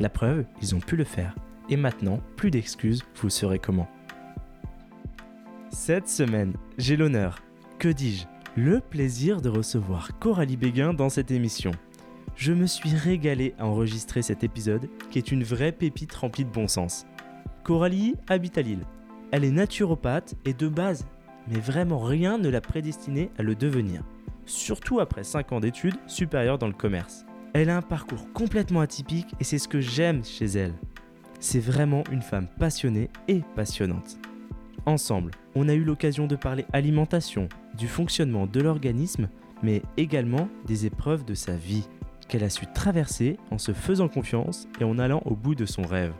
La preuve, ils ont pu le faire. Et maintenant, plus d'excuses, vous saurez comment. Cette semaine, j'ai l'honneur, que dis-je, le plaisir de recevoir Coralie Béguin dans cette émission. Je me suis régalé à enregistrer cet épisode qui est une vraie pépite remplie de bon sens. Coralie habite à Lille. Elle est naturopathe et de base, mais vraiment rien ne l'a prédestinée à le devenir. Surtout après 5 ans d'études supérieures dans le commerce. Elle a un parcours complètement atypique et c'est ce que j'aime chez elle. C'est vraiment une femme passionnée et passionnante. Ensemble, on a eu l'occasion de parler alimentation, du fonctionnement de l'organisme, mais également des épreuves de sa vie, qu'elle a su traverser en se faisant confiance et en allant au bout de son rêve.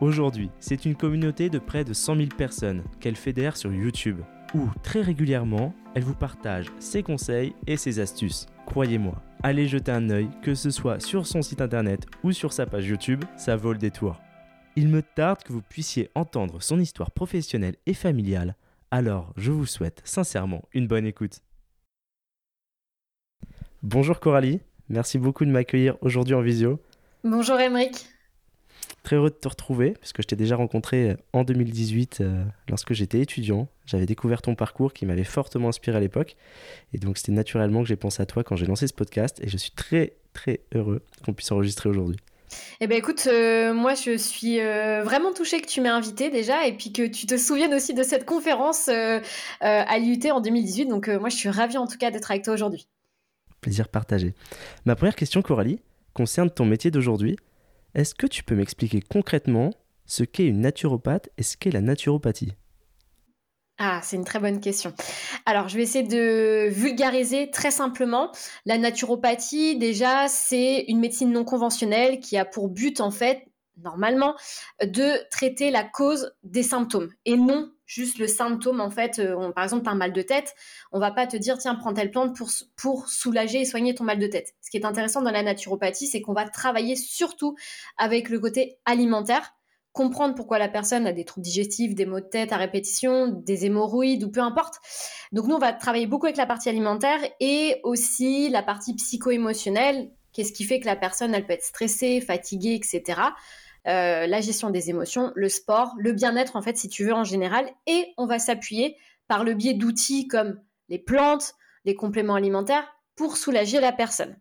Aujourd'hui, c'est une communauté de près de 100 000 personnes qu'elle fédère sur YouTube, où très régulièrement, elle vous partage ses conseils et ses astuces. Croyez-moi, allez jeter un œil, que ce soit sur son site internet ou sur sa page YouTube, ça vaut le détour. Il me tarde que vous puissiez entendre son histoire professionnelle et familiale, alors je vous souhaite sincèrement une bonne écoute. Bonjour Coralie, merci beaucoup de m'accueillir aujourd'hui en visio. Bonjour Emeric. Très heureux de te retrouver, parce que je t'ai déjà rencontré en 2018 euh, lorsque j'étais étudiant. J'avais découvert ton parcours qui m'avait fortement inspiré à l'époque. Et donc c'était naturellement que j'ai pensé à toi quand j'ai lancé ce podcast. Et je suis très très heureux qu'on puisse enregistrer aujourd'hui. Eh bien écoute, euh, moi je suis euh, vraiment touchée que tu m'aies invité déjà et puis que tu te souviennes aussi de cette conférence à l'UT en 2018. Donc moi je suis ravie en tout cas d'être avec toi aujourd'hui. Plaisir partagé. Ma première question Coralie concerne ton métier d'aujourd'hui. Est-ce que tu peux m'expliquer concrètement ce qu'est une naturopathe et ce qu'est la naturopathie? Ah, c'est une très bonne question. Alors, je vais essayer de vulgariser très simplement. La naturopathie, déjà, c'est une médecine non conventionnelle qui a pour but, en fait, normalement, de traiter la cause des symptômes et non juste le symptôme. En fait, euh, par exemple, as un mal de tête, on va pas te dire, tiens, prends telle plante pour, pour soulager et soigner ton mal de tête. Ce qui est intéressant dans la naturopathie, c'est qu'on va travailler surtout avec le côté alimentaire, comprendre pourquoi la personne a des troubles digestifs, des maux de tête à répétition, des hémorroïdes ou peu importe. Donc nous, on va travailler beaucoup avec la partie alimentaire et aussi la partie psycho-émotionnelle. Qu'est-ce qui fait que la personne, elle peut être stressée, fatiguée, etc. Euh, la gestion des émotions, le sport, le bien-être en fait si tu veux en général et on va s'appuyer par le biais d'outils comme les plantes, les compléments alimentaires pour soulager la personne.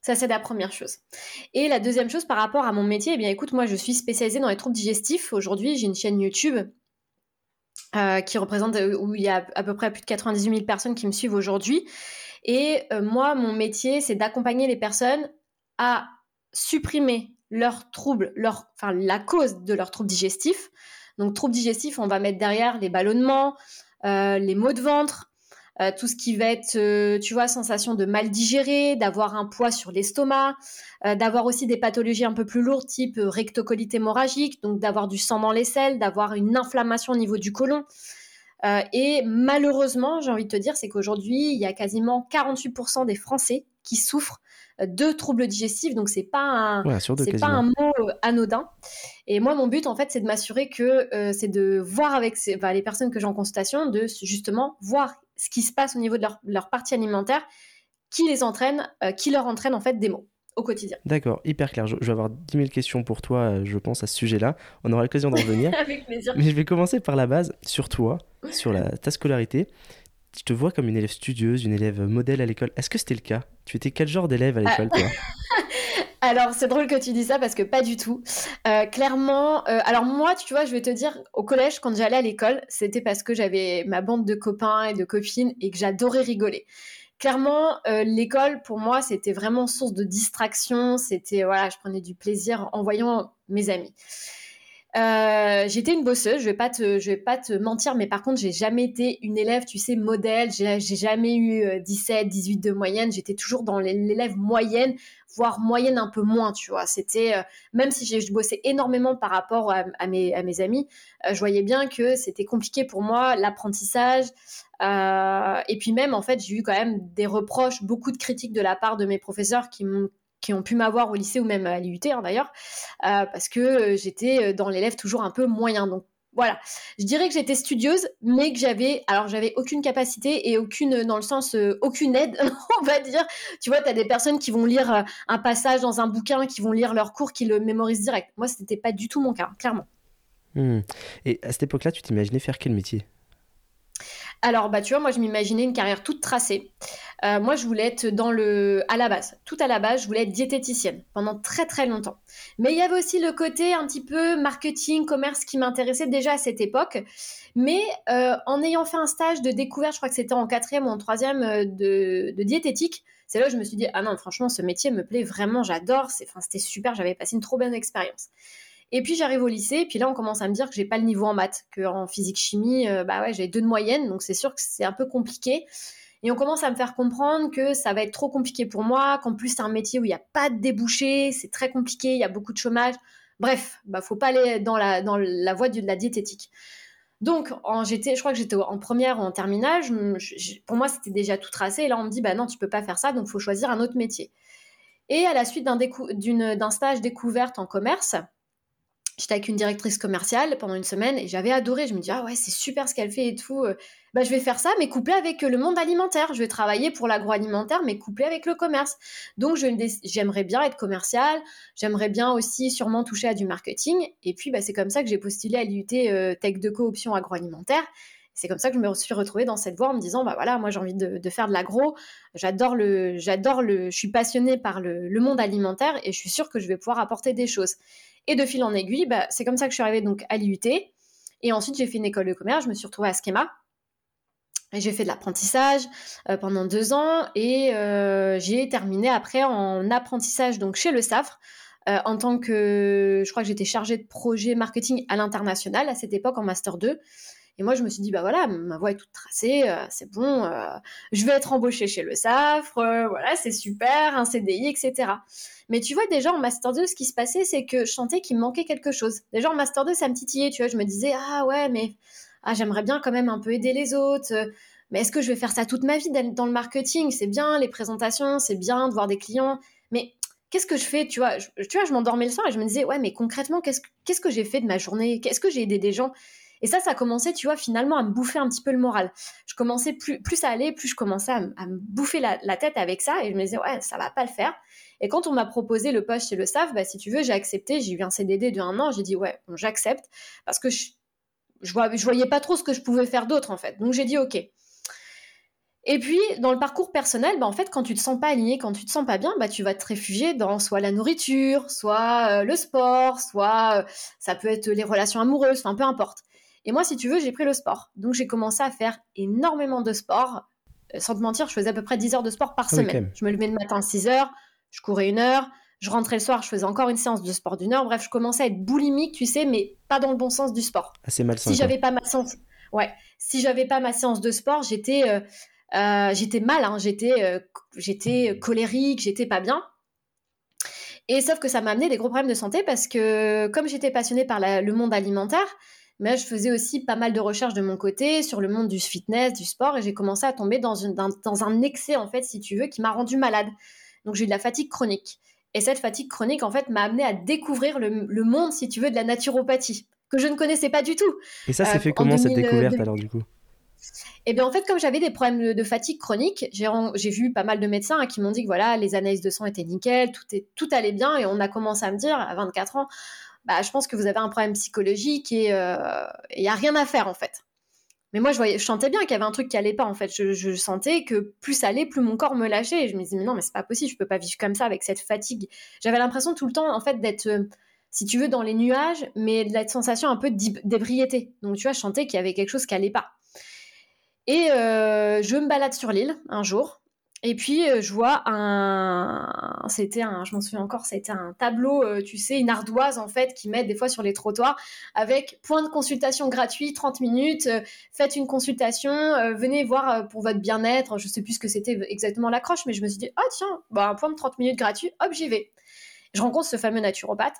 Ça, c'est la première chose. Et la deuxième chose par rapport à mon métier, eh bien écoute, moi je suis spécialisée dans les troubles digestifs. Aujourd'hui, j'ai une chaîne YouTube euh, qui représente euh, où il y a à peu près plus de 98 000 personnes qui me suivent aujourd'hui. Et moi, mon métier, c'est d'accompagner les personnes à supprimer leurs troubles, leur, enfin la cause de leurs troubles digestifs. Donc troubles digestifs, on va mettre derrière les ballonnements, euh, les maux de ventre, euh, tout ce qui va être, euh, tu vois, sensation de mal digérer, d'avoir un poids sur l'estomac, d'avoir aussi des pathologies un peu plus lourdes, type rectocolite hémorragique, donc d'avoir du sang dans les selles, d'avoir une inflammation au niveau du côlon. et malheureusement, j'ai envie de te dire, c'est qu'aujourd'hui, il y a quasiment 48% des Français qui souffrent de troubles digestifs, donc c'est pas un, c'est pas un mot euh, anodin. Et moi, mon but en fait, c'est de m'assurer que euh, c'est de voir avec les personnes que j'ai en consultation, de justement voir ce qui se passe au niveau de leur, partie alimentaire, qui les entraîne, euh, qui leur entraîne en fait des mots au quotidien. D'accord, hyper clair. Je, vais avoir 10 000 questions pour toi, je pense, à ce sujet-là. On aura l'occasion d'en revenir. Avec plaisir. Mais je vais commencer par la base, sur toi, sur la, ta scolarité je te vois comme une élève studieuse, une élève modèle à l'école. Est-ce que c'était le cas? Tu étais quel genre d'élève à ah. l'école, toi? Alors, c'est drôle que tu dis ça parce que pas du tout. Euh, clairement, euh, alors moi, tu vois, je vais te dire, au collège, quand j'allais à l'école, c'était parce que j'avais ma bande de copains et de copines et que j'adorais rigoler. Clairement, euh, l'école, pour moi, c'était vraiment source de distraction. C'était, voilà, je prenais du plaisir en voyant mes amis. Euh, j'étais une bosseuse, je vais pas te, je vais pas te mentir, mais par contre, j'ai jamais été une élève, tu sais, modèle. J'ai jamais eu 17, 18 de moyenne. J'étais toujours dans l'élève moyenne, voire moyenne un peu moins, tu vois. C'était, même si je bossais énormément par rapport à mes amis, je voyais bien que c'était compliqué pour moi, l'apprentissage. et puis même, en fait, j'ai eu quand même des reproches, beaucoup de critiques de la part de mes professeurs qui m'ont qui ont pu m'avoir au lycée ou même à l'IUT hein, d'ailleurs, euh, parce que euh, j'étais euh, dans l'élève toujours un peu moyen. Donc voilà, je dirais que j'étais studieuse, mais que j'avais, alors j'avais aucune capacité et aucune, dans le sens, aucune aide, on va dire. Tu vois, tu as des personnes qui vont lire un passage dans un bouquin, qui vont lire leur cours, qui le mémorisent direct. Moi, ce n'était pas du tout mon cas, clairement. Hmm. Et à cette époque-là, tu t'imaginais faire quel métier? Alors, bah, tu vois, moi, je m'imaginais une carrière toute tracée. Euh, moi, je voulais être dans le. À la base, tout à la base, je voulais être diététicienne pendant très très longtemps. Mais il y avait aussi le côté un petit peu marketing, commerce qui m'intéressait déjà à cette époque. Mais euh, en ayant fait un stage de découverte, je crois que c'était en quatrième ou en troisième euh, de, de diététique, c'est là où je me suis dit, ah non, franchement, ce métier me plaît vraiment, j'adore, c'était super, j'avais passé une trop bonne expérience. Et puis j'arrive au lycée, et puis là on commence à me dire que j'ai pas le niveau en maths, que en physique chimie, euh, bah ouais, j'ai deux de moyenne, donc c'est sûr que c'est un peu compliqué. Et on commence à me faire comprendre que ça va être trop compliqué pour moi, qu'en plus c'est un métier où il n'y a pas de débouché, c'est très compliqué, il y a beaucoup de chômage. Bref, bah faut pas aller dans la, dans la voie de la diététique. Donc, en, j'étais, je crois que j'étais en première ou en terminale. pour moi, c'était déjà tout tracé. Et là, on me dit, bah non, tu peux pas faire ça, donc faut choisir un autre métier. Et à la suite d'un, d'un stage découverte en commerce, J'étais avec une directrice commerciale pendant une semaine et j'avais adoré. Je me dis, ah ouais, c'est super ce qu'elle fait et tout. Euh. Bah, je vais faire ça, mais couplé avec euh, le monde alimentaire. Je vais travailler pour l'agroalimentaire, mais couplé avec le commerce. Donc, j'aimerais bien être commerciale. J'aimerais bien aussi sûrement toucher à du marketing. Et puis, bah, c'est comme ça que j'ai postulé à l'IUT euh, Tech de Cooption agroalimentaire. C'est comme ça que je me suis retrouvée dans cette voie en me disant, bah voilà, moi j'ai envie de, faire de l'agro, j'adore le, j'adore le, je suis passionnée par le, le, monde alimentaire et je suis sûre que je vais pouvoir apporter des choses. Et de fil en aiguille, bah, c'est comme ça que je suis arrivée donc à l'IUT. Et ensuite, j'ai fait une école de commerce, je me suis retrouvée à Schema. J'ai fait de l'apprentissage euh, pendant deux ans et euh, j'ai terminé après en apprentissage donc chez le SAFRE euh, en tant que, je crois que j'étais chargée de projet marketing à l'international à cette époque en master 2. Et moi, je me suis dit, bah voilà, ma voie est toute tracée, c'est bon, je vais être embauchée chez le SAFRE, voilà, c'est super, un CDI, etc. Mais tu vois, déjà en Master 2, ce qui se passait, c'est que je sentais qu'il me manquait quelque chose. Déjà en Master 2, ça me titillait, tu vois. Je me disais, ah ouais, mais ah, j'aimerais bien quand même un peu aider les autres. Mais est-ce que je vais faire ça toute ma vie dans le marketing? C'est bien, les présentations, c'est bien de voir des clients. Mais qu'est-ce que je fais Tu vois, je, tu vois, je m'endormais le soir et je me disais, ouais, mais concrètement, qu'est-ce, qu'est-ce que j'ai fait de ma journée? Qu'est-ce que j'ai aidé des gens? Et ça, ça commençait, tu vois, finalement à me bouffer un petit peu le moral. Je commençais, plus, plus ça allait, plus je commençais à, me bouffer la, la, tête avec ça et je me disais, ouais, ça va pas le faire. Et quand on m'a proposé le poste chez le SAF, bah, si tu veux, j'ai accepté. J'ai eu un CDD de un an. J'ai dit, ouais, j'accepte. Parce que je, je, voyais pas trop ce que je pouvais faire d'autre, en fait. Donc j'ai dit, OK. Et puis, dans le parcours personnel, bah, en fait, quand tu te sens pas aligné, quand tu te sens pas bien, bah, tu vas te réfugier dans soit la nourriture, soit euh, le sport, soit euh, ça peut être les relations amoureuses, enfin, peu importe. Et moi, si tu veux, j'ai pris le sport. Donc, j'ai commencé à faire énormément de sport. Euh, sans te mentir, je faisais à peu près 10 heures de sport par semaine. Je me levais le matin à 6 heures, je courais une heure, je rentrais le soir, je faisais encore une séance de sport d'une heure. Bref, je commençais à être boulimique, tu sais, mais pas dans le bon sens du sport. Assez malsain. Si j'avais pas ma séance, ouais, si j'avais pas ma séance de sport, j'étais, euh, euh, j'étais mal, hein. j'étais, euh, j'étais colérique, j'étais pas bien. Et sauf que ça m'a amené des gros problèmes de santé parce que comme j'étais passionnée par le monde alimentaire, mais je faisais aussi pas mal de recherches de mon côté sur le monde du fitness, du sport, et j'ai commencé à tomber dans, une, dans un excès, en fait, si tu veux, qui m'a rendu malade. Donc j'ai eu de la fatigue chronique. Et cette fatigue chronique, en fait, m'a amené à découvrir le, monde, si tu veux, de la naturopathie, que je ne connaissais pas du tout. Et ça, c'est euh, fait comment cette découverte alors, du coup? Eh bien, en fait, comme j'avais des problèmes de, fatigue chronique, j'ai vu pas mal de médecins hein, qui m'ont dit que voilà, les analyses de sang étaient nickel, tout, est, tout allait bien, et on a commencé à me dire à 24 ans, bah, je pense que vous avez un problème psychologique et il euh, n'y a rien à faire en fait. Mais moi, je, voyais, je sentais bien qu'il y avait un truc qui allait pas, en fait. Je, sentais que plus ça allait, plus mon corps me lâchait. Et je me disais, mais non, mais c'est pas possible, je peux pas vivre comme ça avec cette fatigue. J'avais l'impression tout le temps, en fait, d'être, euh, si tu veux, dans les nuages, mais de la sensation un peu d'ébriété. Donc, tu vois, je sentais qu'il y avait quelque chose qui allait pas. Et euh, je me balade sur l'île un jour. Et puis, euh, je vois un. C'était un. Je m'en souviens encore, c'était un tableau, euh, tu sais, une ardoise, en fait, qui mettent des fois sur les trottoirs avec point de consultation gratuit, 30 minutes. Euh, faites une consultation, venez voir pour votre bien-être. Je sais plus ce que c'était exactement l'accroche, mais je me suis dit, ah tiens, bah, un point de 30 minutes gratuit, hop, j'y vais. Je rencontre ce fameux naturopathe.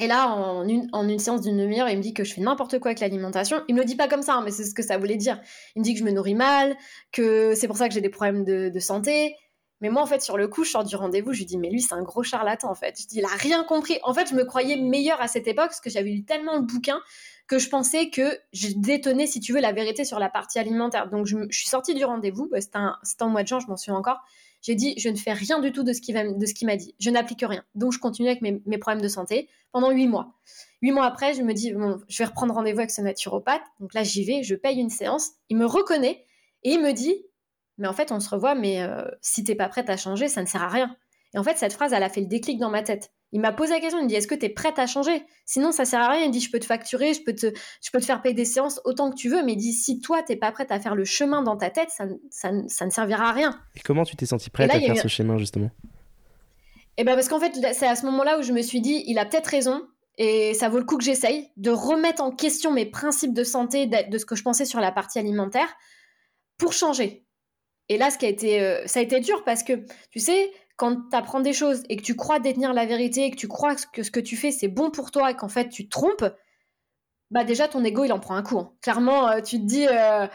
Et là, en une, en une séance d'une demi-heure, il me dit que je fais n'importe quoi avec l'alimentation. Il me le dit pas comme ça, hein, mais c'est ce que ça voulait dire. Il me dit que je me nourris mal, que c'est pour ça que j'ai des problèmes de, santé. Mais moi, en fait, sur le coup, je sors du rendez-vous, je lui dis, mais lui, c'est un gros charlatan, en fait. Je dis, il a rien compris. En fait, je me croyais meilleure à cette époque parce que j'avais lu tellement le bouquin que je pensais que je détonnais, si tu veux, la vérité sur la partie alimentaire. Donc, je, je suis sortie du rendez-vous, bah, c'était en mois de juin, je m'en souviens encore. J'ai dit, je ne fais rien du tout de ce qu'il m'a dit. Je n'applique rien. Donc, je continue avec mes, problèmes de santé pendant huit mois. Huit mois après, je me dis, bon, je vais reprendre rendez-vous avec ce naturopathe. Donc là, j'y vais, je paye une séance. Il me reconnaît et il me dit, mais en fait, on se revoit, mais euh, si t'es pas prête à changer, ça ne sert à rien. Et en fait, cette phrase, elle a fait le déclic dans ma tête. Il m'a posé la question, il me dit, est-ce que tu es prête à changer? Sinon, ça sert à rien. Il me dit, je peux te facturer, je peux te, je peux te faire payer des séances autant que tu veux, mais il dit, si toi, t'es pas prête à faire le chemin dans ta tête, ça, ça, ça ne servira à rien. Et comment tu t'es senti prête à faire ce chemin, justement? Eh ben parce qu'en fait, c'est à ce moment-là où je me suis dit, il a peut-être raison, et ça vaut le coup que j'essaye de remettre en question mes principes de santé, de ce que je pensais sur la partie alimentaire, pour changer. Et là, ce qui a été, euh, ça a été dur parce que, tu sais, quand tu apprends des choses et que tu crois détenir la vérité et que tu crois que ce que tu fais c'est bon pour toi et qu'en fait tu te trompes, bah déjà ton ego il en prend un coup. Hein. Clairement, euh, tu te dis, euh,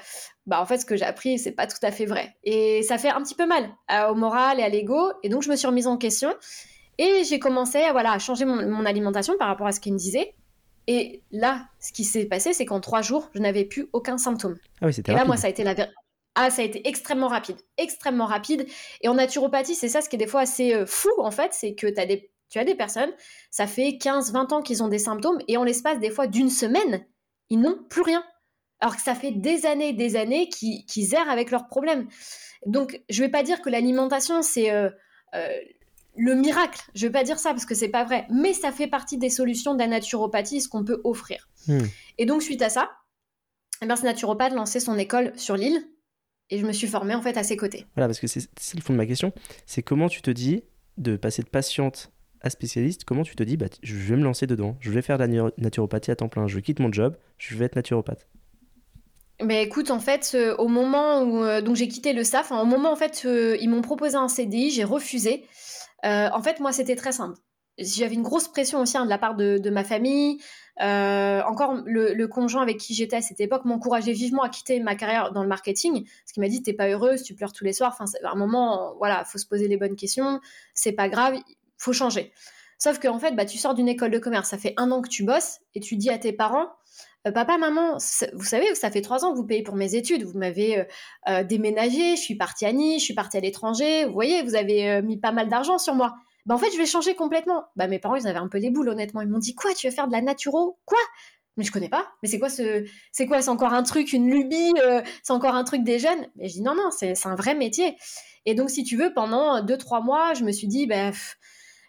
bah en fait ce que j'ai appris c'est pas tout à fait vrai. Et ça fait un petit peu mal au moral et à l'ego. Et donc je me suis remise en question et j'ai commencé à, voilà, à changer mon, alimentation par rapport à ce qu'il me disait. Et là, ce qui s'est passé, c'est qu'en trois jours, je n'avais plus aucun symptôme. Ah oui, c'était Et là, moi, ça a été la, ah, ça a été extrêmement rapide, extrêmement rapide. Et en naturopathie, c'est ça ce qui est des fois assez euh, fou, en fait, c'est que as des, tu as des personnes, ça fait 15, 20 ans qu'ils ont des symptômes, et en l'espace des fois d'une semaine, ils n'ont plus rien. Alors que ça fait des années et des années qu'ils errent avec leurs problèmes. Donc, je ne vais pas dire que l'alimentation, c'est euh, euh, le miracle. Je ne vais pas dire ça parce que c'est pas vrai. Mais ça fait partie des solutions de la naturopathie, ce qu'on peut offrir. Hmm. Et donc, suite à ça, eh bien, ce naturopathe lançait son école sur l'île et je me suis formée en fait à ses côtés. Voilà, parce que c'est le fond de ma question. C'est comment tu te dis de passer de patiente à spécialiste, comment tu te dis, bah, je vais me lancer dedans, je vais faire de la naturopathie à temps plein, je quitte mon job, je vais être naturopathe mais écoute, en fait, euh, au moment où euh, donc j'ai quitté le SAF, au moment en fait, euh, ils m'ont proposé un CDI, j'ai refusé. en fait, moi, c'était très simple. J'avais une grosse pression aussi hein, de la part de, ma famille. Euh, encore, le, conjoint avec qui j'étais à cette époque m'encourageait vivement à quitter ma carrière dans le marketing, parce qu'il m'a dit t'es pas heureuse, tu pleures tous les soirs. Enfin, à un moment, voilà, faut se poser les bonnes questions. C'est pas grave, faut changer. Sauf qu'en fait, bah, tu sors d'une école de commerce, ça fait un an que tu bosses, et tu dis à tes parents, euh, papa, maman, vous savez, ça fait trois ans que vous payez pour mes études, vous m'avez euh, déménagé, je suis partie à Nice, je suis partie à l'étranger, vous voyez, vous avez mis pas mal d'argent sur moi bah en fait je vais changer complètement. Bah mes parents ils avaient un peu les boules honnêtement, ils m'ont dit quoi tu veux faire de la naturo? Quoi? Mais je connais pas. Mais c'est quoi ce c'est quoi? C'est encore un truc une lubie euh, c'est encore un truc des jeunes? Mais je dis non non, c'est un vrai métier. Et donc si tu veux pendant deux trois mois, je me suis dit bah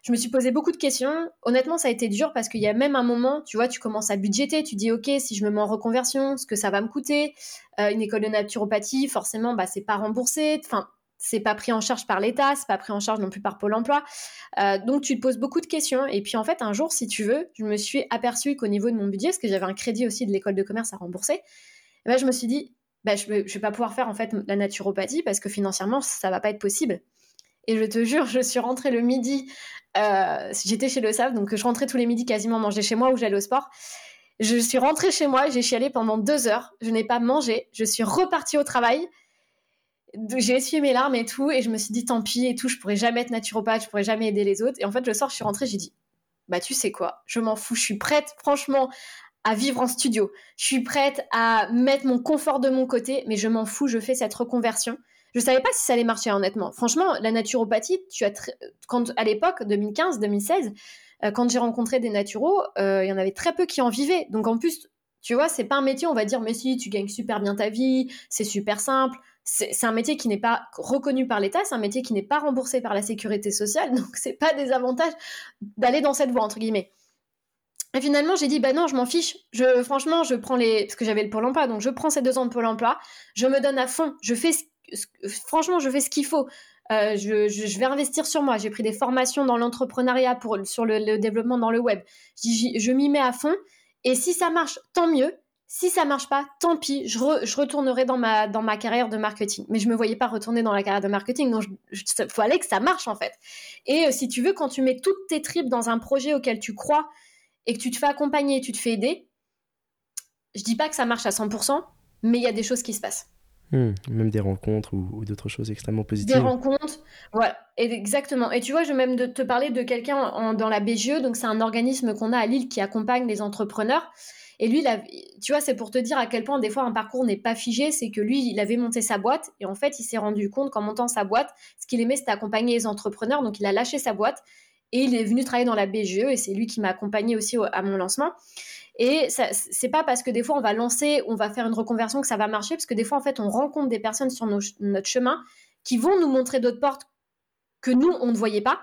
je me suis posé beaucoup de questions. Honnêtement, ça a été dur parce qu'il y a même un moment, tu vois, tu commences à budgéter, tu dis, OK, si je me mets en reconversion, ce que ça va me coûter, euh, une école de naturopathie, forcément, bah, c'est pas remboursé. Enfin, c'est pas pris en charge par l'État, c'est pas pris en charge non plus par Pôle emploi. Euh, donc tu te poses beaucoup de questions. Et puis en fait, un jour, si tu veux, je me suis aperçue qu'au niveau de mon budget, parce que j'avais un crédit aussi de l'école de commerce à rembourser, eh ben, je me suis dit, bah, je, ne vais pas pouvoir faire en fait la naturopathie parce que financièrement, ça va pas être possible. Et je te jure, je suis rentrée le midi, euh, j'étais chez le SAF, donc je rentrais tous les midis quasiment manger chez moi ou j'allais au sport. Je suis rentrée chez moi, j'ai chialé pendant deux heures, je n'ai pas mangé, je suis repartie au travail, j'ai essuyé mes larmes et tout, et je me suis dit tant pis et tout, je pourrais jamais être naturopathe, je pourrais jamais aider les autres. Et en fait, le soir, je suis rentrée, j'ai dit bah tu sais quoi, je m'en fous, je suis prête, franchement, à vivre en studio. Je suis prête à mettre mon confort de mon côté, mais je m'en fous, je fais cette reconversion. Je savais pas si ça allait marcher honnêtement. Franchement, la naturopathie, tu as quand à l'époque 2015, 2016, euh, quand j'ai rencontré des naturaux, euh, il y en avait très peu qui en vivaient. Donc en plus, tu vois, c'est pas un métier, on va dire, mais si, tu gagnes super bien ta vie, c'est super simple c'est un métier qui n'est pas reconnu par l'État, c'est un métier qui n'est pas remboursé par la sécurité sociale, donc c'est pas des avantages d'aller dans cette voie entre guillemets. Et finalement, j'ai dit bah non, je m'en fiche. Je franchement, je prends les parce que j'avais le pôle emploi, donc je prends ces deux ans de pôle emploi, je me donne à fond, je fais franchement, je fais ce qu'il faut. Euh, je, vais investir sur moi. J'ai pris des formations dans l'entrepreneuriat sur le, développement dans le web. Je m'y mets à fond. Et si ça marche, tant mieux. Si ça marche pas, tant pis, je, retournerai dans ma, dans ma carrière de marketing. Mais je me voyais pas retourner dans la carrière de marketing, donc il fallait que ça marche en fait. Et euh, si tu veux, quand tu mets toutes tes tripes dans un projet auquel tu crois et que tu te fais accompagner, tu te fais aider, je dis pas que ça marche à 100%, mais il y a des choses qui se passent. Hmm, même des rencontres ou, d'autres choses extrêmement positives. Des rencontres, voilà, exactement. Et tu vois, je vais même te parler de quelqu'un dans la BGE, donc c'est un organisme qu'on a à Lille qui accompagne les entrepreneurs. Et lui, tu vois, c'est pour te dire à quel point des fois un parcours n'est pas figé, c'est que lui, il avait monté sa boîte et en fait, il s'est rendu compte qu'en montant sa boîte, ce qu'il aimait, c'était accompagner les entrepreneurs. Donc, il a lâché sa boîte et il est venu travailler dans la BGE et c'est lui qui m'a accompagné aussi à mon lancement. Et c'est pas parce que des fois on va lancer, on va faire une reconversion que ça va marcher, parce que des fois en fait on rencontre des personnes sur notre chemin qui vont nous montrer d'autres portes que nous on ne voyait pas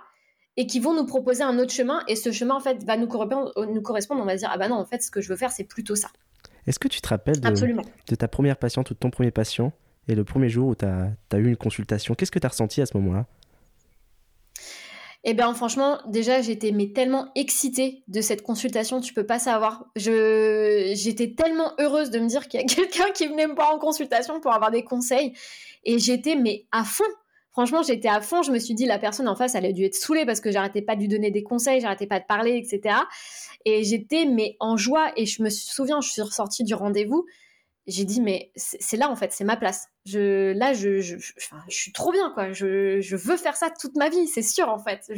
et qui vont nous proposer un autre chemin et ce chemin en fait va nous correspondre, nous correspondre on va se dire ah bah non en fait ce que je veux faire c'est plutôt ça. Est-ce que tu te rappelles de, ta première patiente ou de ton premier patient et le premier jour où tu as, as, eu une consultation? Qu'est-ce que tu as ressenti à ce moment-là? Eh bien, franchement, déjà, j'étais mais tellement excitée de cette consultation, tu peux pas savoir. Je, j'étais tellement heureuse de me dire qu'il y a quelqu'un qui venait me voir en consultation pour avoir des conseils. Et j'étais mais à fond. Franchement, j'étais à fond. Je me suis dit, la personne en face, elle a dû être saoulée parce que j'arrêtais pas de lui donner des conseils, j'arrêtais pas de parler, etc. Et j'étais mais en joie. Et je me souviens, je suis ressortie du rendez-vous j'ai dit mais c'est là en fait c'est ma place là je, suis trop bien quoi je, veux faire ça toute ma vie c'est sûr en fait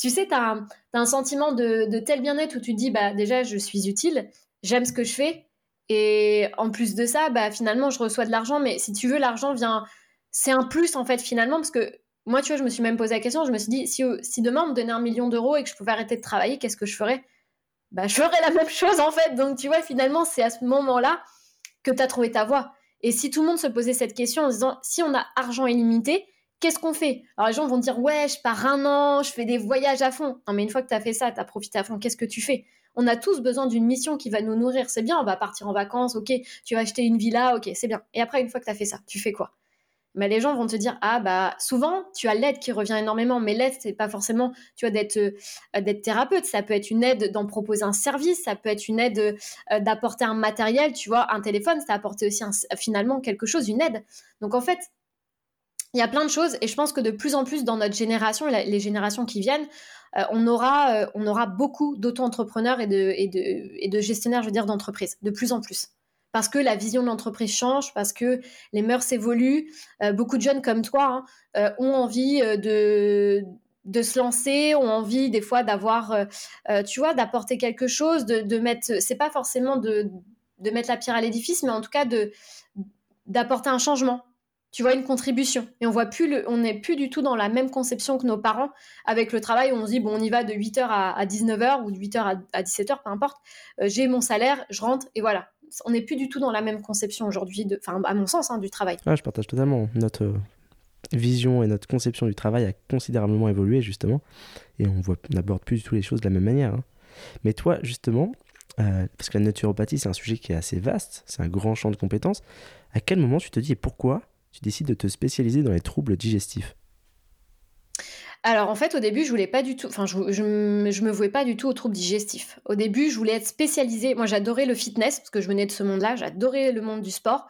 tu sais tu as, un sentiment de, tel bien-être où tu te dis bah déjà je suis utile j'aime ce que je fais et en plus de ça bah finalement je reçois de l'argent mais si tu veux l'argent vient c'est un plus en fait finalement parce que moi tu vois je me suis même posé la question je me suis dit si, si demain on me donnait un million d'euros et que je pouvais arrêter de travailler qu'est-ce que je ferais? Bah je ferais la même chose en fait donc tu vois finalement c'est à ce moment là que tu as trouvé ta voie. Et si tout le monde se posait cette question en disant, si on a argent illimité, qu'est-ce qu'on fait? Alors les gens vont dire, ouais, je pars un an, je fais des voyages à fond. Non, mais une fois que tu as fait ça, tu as profité à fond, qu'est-ce que tu fais? On a tous besoin d'une mission qui va nous nourrir. C'est bien, on va partir en vacances, ok, tu vas acheter une villa, ok, c'est bien. Et après, une fois que tu as fait ça, tu fais quoi? Mais les gens vont te dire ah bah souvent tu as l'aide qui revient énormément mais l'aide c'est pas forcément tu vois d'être euh, thérapeute. Ça peut être une aide d'en proposer un service ça peut être une aide euh, d'apporter un matériel tu vois un téléphone ça apporter aussi finalement quelque chose une aide. Donc en fait il y a plein de choses et je pense que de plus en plus dans notre génération les générations qui viennent euh, on aura beaucoup d'auto-entrepreneurs et de, gestionnaires je veux d'entreprises de plus en plus parce que la vision de l'entreprise change, parce que les mœurs évoluent. Euh, beaucoup de jeunes comme toi hein, euh, ont envie euh, de, de se lancer, ont envie des fois d'avoir, tu vois, d'apporter quelque chose, de, de mettre, c'est pas forcément de, de mettre la pierre à l'édifice, mais en tout cas d'apporter un changement. Tu vois, une contribution. Et on voit plus on n'est plus du tout dans la même conception que nos parents avec le travail où on se dit, bon, on y va de 8h à, 19h ou de 8h à, à 17h, peu importe. j'ai mon salaire, je rentre et voilà on n'est plus du tout dans la même conception aujourd'hui, à mon sens, hein, du travail. Ah, je partage totalement. Notre euh, vision et notre conception du travail a considérablement évolué justement, et on n'aborde plus du tout les choses de la même manière. Hein. Mais toi, justement, euh, parce que la naturopathie, c'est un sujet qui est assez vaste, c'est un grand champ de compétences. À quel moment tu te dis et pourquoi tu décides de te spécialiser dans les troubles digestifs? Alors en fait, au début, je voulais pas du tout, enfin, je, je, me vouais pas du tout aux troubles digestifs. Au début, je voulais être spécialisée. Moi, j'adorais le fitness parce que je venais de ce monde-là. J'adorais le monde du sport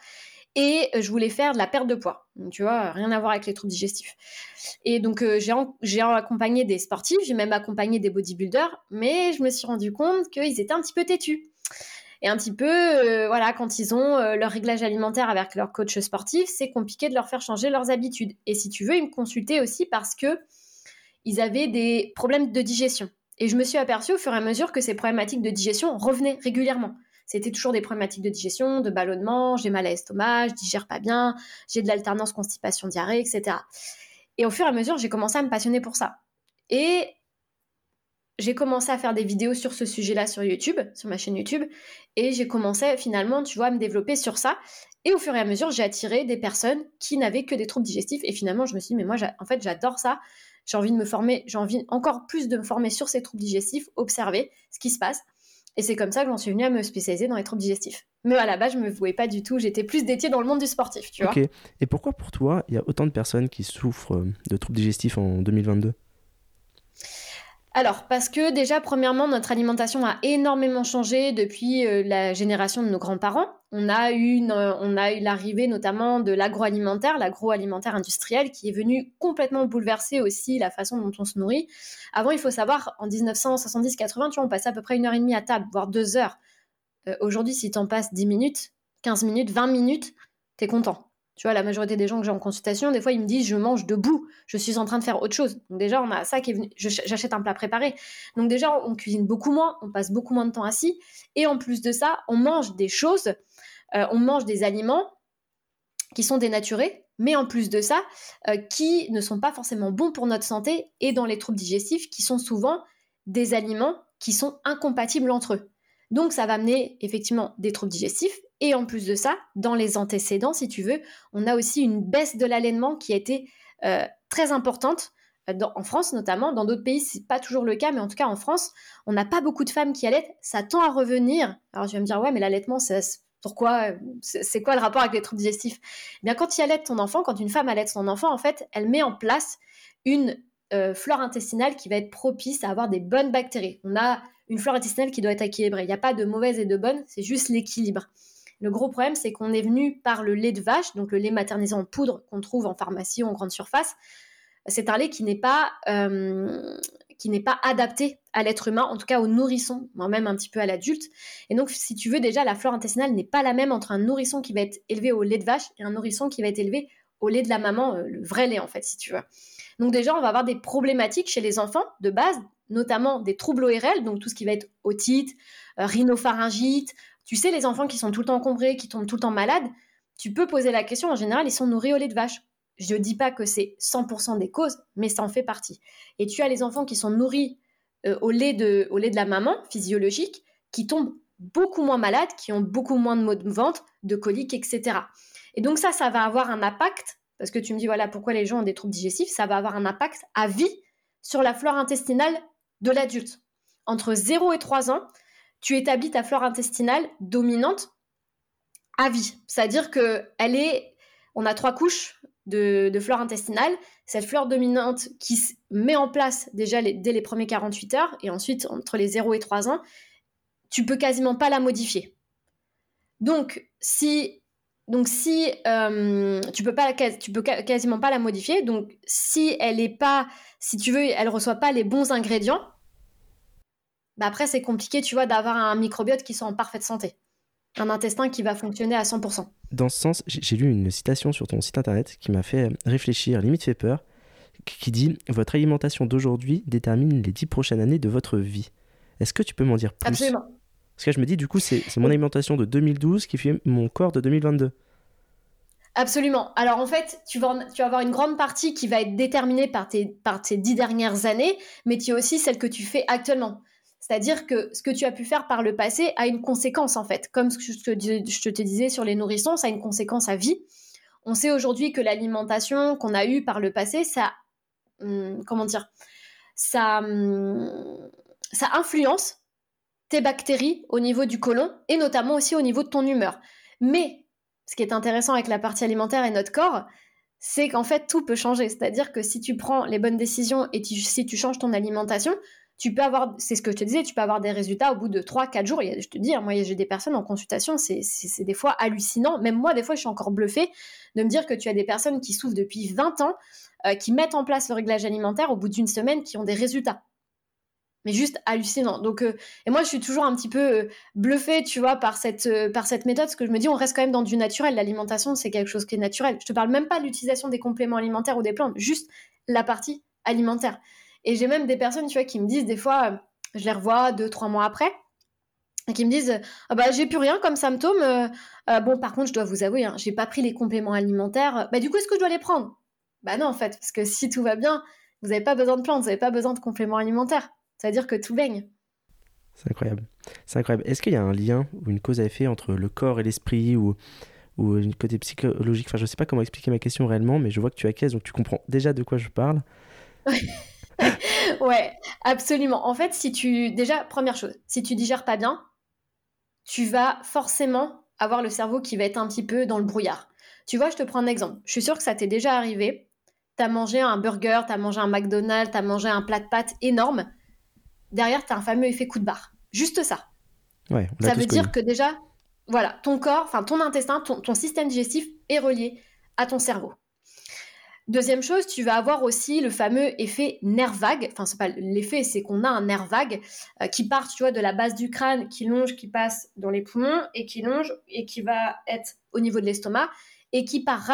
et je voulais faire de la perte de poids. tu vois, rien à voir avec les troubles digestifs. Et donc, euh, j'ai accompagné des sportifs, j'ai même accompagné des bodybuilders, mais je me suis rendu compte qu'ils étaient un petit peu têtus. Et un petit peu, euh, voilà, quand ils ont euh, leur réglage alimentaire avec leur coach sportif, c'est compliqué de leur faire changer leurs habitudes. Et si tu veux, ils me consultaient aussi parce que ils avaient des problèmes de digestion. Et je me suis aperçue au fur et à mesure que ces problématiques de digestion revenaient régulièrement. C'était toujours des problématiques de digestion, de ballonnement, j'ai mal à l'estomac, je digère pas bien, j'ai de l'alternance constipation-diarrhée, etc. Et au fur et à mesure, j'ai commencé à me passionner pour ça. Et j'ai commencé à faire des vidéos sur ce sujet-là sur YouTube, sur ma chaîne YouTube, et j'ai commencé finalement, tu vois, à me développer sur ça. Et au fur et à mesure, j'ai attiré des personnes qui n'avaient que des troubles digestifs. Et finalement, je me suis dit, mais moi, en fait, j'adore ça j'ai envie de me former, j'ai envie encore plus de me former sur ces troubles digestifs, observer ce qui se passe. Et c'est comme ça que j'en suis venue à me spécialiser dans les troubles digestifs. Mais à la base, je me vouais pas du tout. J'étais plus dédiée dans le monde du sportif, tu vois. Et pourquoi pour toi, il y a autant de personnes qui souffrent euh, de troubles digestifs en 2022 alors, parce que déjà, premièrement, notre alimentation a énormément changé depuis euh, la génération de nos grands-parents. On a eu, euh, on a eu l'arrivée notamment de l'agroalimentaire, l'agroalimentaire industriel, qui est venu complètement bouleverser aussi la façon dont on se nourrit. Avant, il faut savoir, en 1970-80, tu vois, on passait à peu près une heure et demie à table, voire deux heures. Euh, aujourd'hui, si tu en passes 10 minutes, 15 minutes, 20 minutes, t'es content. Tu vois, la majorité des gens que j'ai en consultation, des fois, ils me disent je mange debout, je suis en train de faire autre chose. Donc, déjà, on a ça qui est venu. J'achète un plat préparé. Donc, déjà, on cuisine beaucoup moins, on passe beaucoup moins de temps assis. Et en plus de ça, on mange des choses, euh, on mange des aliments qui sont dénaturés, mais en plus de ça, euh, qui ne sont pas forcément bons pour notre santé et dans les troubles digestifs, qui sont souvent des aliments qui sont incompatibles entre eux. Donc ça va amener effectivement des troubles digestifs. Et en plus de ça, dans les antécédents, si tu veux, on a aussi une baisse de l'allainement qui a été euh, très importante. Euh, en France notamment, dans d'autres pays, c'est pas toujours le cas, mais en tout cas en France, on n'a pas beaucoup de femmes qui allaitent. Ça tend à revenir. Alors tu vas me dire, ouais, mais l'allaitement, c'est pourquoi C'est quoi le rapport avec les troubles digestifs? Eh Bien, quand tu allaites ton enfant, quand une femme allaite son enfant, en fait, elle met en place une euh, flore intestinale qui va être propice à avoir des bonnes bactéries. On a une flore intestinale qui doit être équilibrée. Il n'y a pas de mauvaise et de bonne, c'est juste l'équilibre. Le gros problème, c'est qu'on est venu par le lait de vache, donc le lait maternisé en poudre qu'on trouve en pharmacie ou en grande surface. C'est un lait qui n'est pas, euh, adapté à l'être humain, en tout cas au nourrisson, moi-même un petit peu à l'adulte. Et donc, si tu veux, déjà, la flore intestinale n'est pas la même entre un nourrisson qui va être élevé au lait de vache et un nourrisson qui va être élevé au lait de la maman, euh, le vrai lait en fait, si tu veux. Donc déjà, on va avoir des problématiques chez les enfants de base, notamment des troubles ORL, donc tout ce qui va être otite, euh, rhinopharyngite. Tu sais, les enfants qui sont tout le temps encombrés, qui tombent tout le temps malades, tu peux poser la question, en général, ils sont nourris au lait de vache. Je ne dis pas que c'est 100% des causes, mais ça en fait partie. Et tu as les enfants qui sont nourris euh, au, lait de, la maman, physiologique, qui tombent beaucoup moins malades, qui ont beaucoup moins de maux de ventre, de coliques, etc. Et donc ça, ça va avoir un impact, parce que tu me dis, voilà, pourquoi les gens ont des troubles digestifs, ça va avoir un impact à vie sur la flore intestinale de l'adulte. Entre 0 et 3 ans, tu établis ta flore intestinale dominante à vie. C'est-à-dire que elle est, on a trois couches de, flore intestinale. Cette flore dominante qui se met en place déjà dès les premiers 48 heures et ensuite entre les 0 et 3 ans, tu peux quasiment pas la modifier. Donc, si donc si euh, tu peux pas, tu peux quasiment pas la modifier. Donc si elle est pas, si tu veux, elle reçoit pas les bons ingrédients, bah après c'est compliqué, tu vois, d'avoir un microbiote qui soit en parfaite santé, un intestin qui va fonctionner à 100%. Dans ce sens, j'ai lu une citation sur ton site internet qui m'a fait réfléchir, limite fait peur, qui dit votre alimentation d'aujourd'hui détermine les dix prochaines années de votre vie. Est-ce que tu peux m'en dire plus? Absolument. Parce que je me dis, du coup, c'est mon alimentation de 2012 qui fait mon corps de 2022. Absolument. Alors en fait, tu vas, tu vas avoir une grande partie qui va être déterminée par tes, par tes dix dernières années, mais tu as aussi celle que tu fais actuellement. C'est-à-dire que ce que tu as pu faire par le passé a une conséquence en fait. Comme ce que je te, disais sur les nourrissons, ça a une conséquence à vie. On sait aujourd'hui que l'alimentation qu'on a eue par le passé, ça, hum, comment dire, hum, ça influence tes bactéries au niveau du côlon et notamment aussi au niveau de ton humeur. Mais ce qui est intéressant avec la partie alimentaire et notre corps, c'est qu'en fait tout peut changer. C'est-à-dire que si tu prends les bonnes décisions et si tu changes ton alimentation, tu peux avoir, c'est ce que je te disais, tu peux avoir des résultats au bout de 3-4 jours. je te dis, hein, moi j'ai des personnes en consultation, c'est des fois hallucinant. Même moi, des fois, je suis encore bluffée de me dire que tu as des personnes qui souffrent depuis 20 ans, euh, qui mettent en place le réglage alimentaire au bout d'une semaine, qui ont des résultats mais juste hallucinant. Donc, euh, et moi, je suis toujours un petit peu euh, bluffée, tu vois, par cette, par cette méthode, parce que je me dis, on reste quand même dans du naturel. L'alimentation, c'est quelque chose qui est naturel. Je te parle même pas de l'utilisation des compléments alimentaires ou des plantes, juste la partie alimentaire. Et j'ai même des personnes, tu vois, qui me disent des fois, je les revois deux, trois mois après, et qui me disent, ah bah, j'ai plus rien comme symptôme. bon, par contre, je dois vous avouer, hein, j'ai pas pris les compléments alimentaires. Bah, du coup, est-ce que je dois les prendre? Bah non, en fait, parce que si tout va bien, vous n'avez pas besoin de plantes, vous n'avez pas besoin de compléments alimentaires. C'est-à-dire que tout baigne. C'est incroyable. C'est incroyable. Est-ce qu'il y a un lien ou une cause à effet entre le corps et l'esprit ou, ou une côté psychologique? Enfin, je ne sais pas comment expliquer ma question réellement, mais je vois que tu acquiesces, donc tu comprends déjà de quoi je parle. ouais, absolument. En fait, si tu déjà première chose, si tu digères pas bien, tu vas forcément avoir le cerveau qui va être un petit peu dans le brouillard. Tu vois, je te prends un exemple. Je suis sûre que ça t'est déjà arrivé. Tu as mangé un burger, tu as mangé un McDonald's, tu as mangé un plat de pâtes énorme. Derrière, tu as un fameux effet coup de barre. Juste ça. Ouais, ça veut dire que déjà, voilà, ton corps, enfin ton intestin, ton système digestif est relié à ton cerveau. Deuxième chose, tu vas avoir aussi le fameux effet nerf vague. Enfin, c'est pas l'effet, c'est qu'on a un nerf vague euh, qui part, tu vois, de la base du crâne, qui longe, qui passe dans les poumons et qui longe et qui va être au niveau de l'estomac et qui par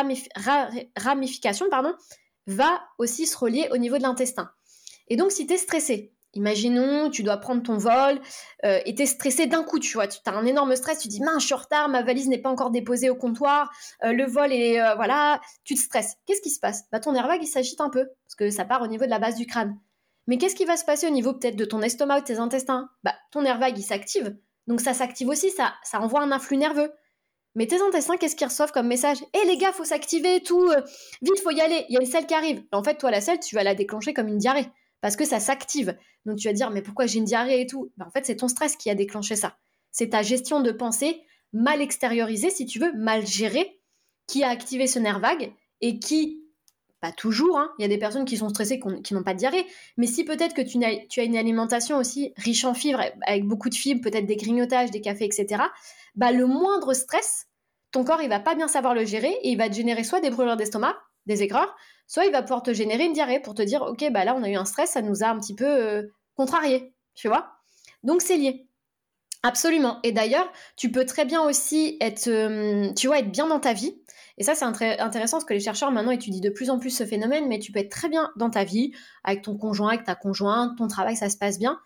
ramification, pardon, va aussi se relier au niveau de l'intestin. Et donc, si tu es stressé, Imaginons, tu dois prendre ton vol euh, et tu es stressé d'un coup, tu vois, tu as un énorme stress, tu dis mince, je suis en retard, ma valise n'est pas encore déposée au comptoir, euh, le vol est euh, voilà, tu te stresses. Qu'est-ce qui se passe? Bah ton air vague il s'agite un peu parce que ça part au niveau de la base du crâne. Mais qu'est-ce qui va se passer au niveau peut-être de ton estomac ou de tes intestins? Bah ton air vague il s'active. Donc ça s'active aussi, ça ça envoie un influx nerveux. Mais tes intestins, qu'est-ce qu'ils reçoivent comme message? Eh les gars, faut s'activer, tout, vite, faut y aller, il y a une selle qui arrive. En fait, toi, la selle, tu vas la déclencher comme une diarrhée parce que ça s'active. Donc tu vas dire, mais pourquoi j'ai une diarrhée et tout? Ben, En fait, c'est ton stress qui a déclenché ça. C'est ta gestion de pensée mal extériorisée, si tu veux, mal gérée, qui a activé ce nerf vague et qui, pas toujours, hein, il y a des personnes qui sont stressées qui n'ont pas de diarrhée, mais si peut-être que tu as, tu as, une alimentation aussi riche en fibres, avec beaucoup de fibres, peut-être des grignotages, des cafés, etc., bah, le moindre stress, ton corps, il va pas bien savoir le gérer et il va te générer soit des brûlures d'estomac, des aigreurs, soit il va pouvoir te générer une diarrhée pour te dire, ok, bah là, on a eu un stress, ça nous a un petit peu euh, contrarié, tu vois? Donc, c'est lié. Absolument. Et d'ailleurs, tu peux très bien aussi être, euh, tu vois, être bien dans ta vie. Et ça, c'est intéressant parce que les chercheurs maintenant étudient de plus en plus ce phénomène, mais tu peux être très bien dans ta vie, avec ton conjoint, avec ta conjointe, ton travail, ça se passe bien.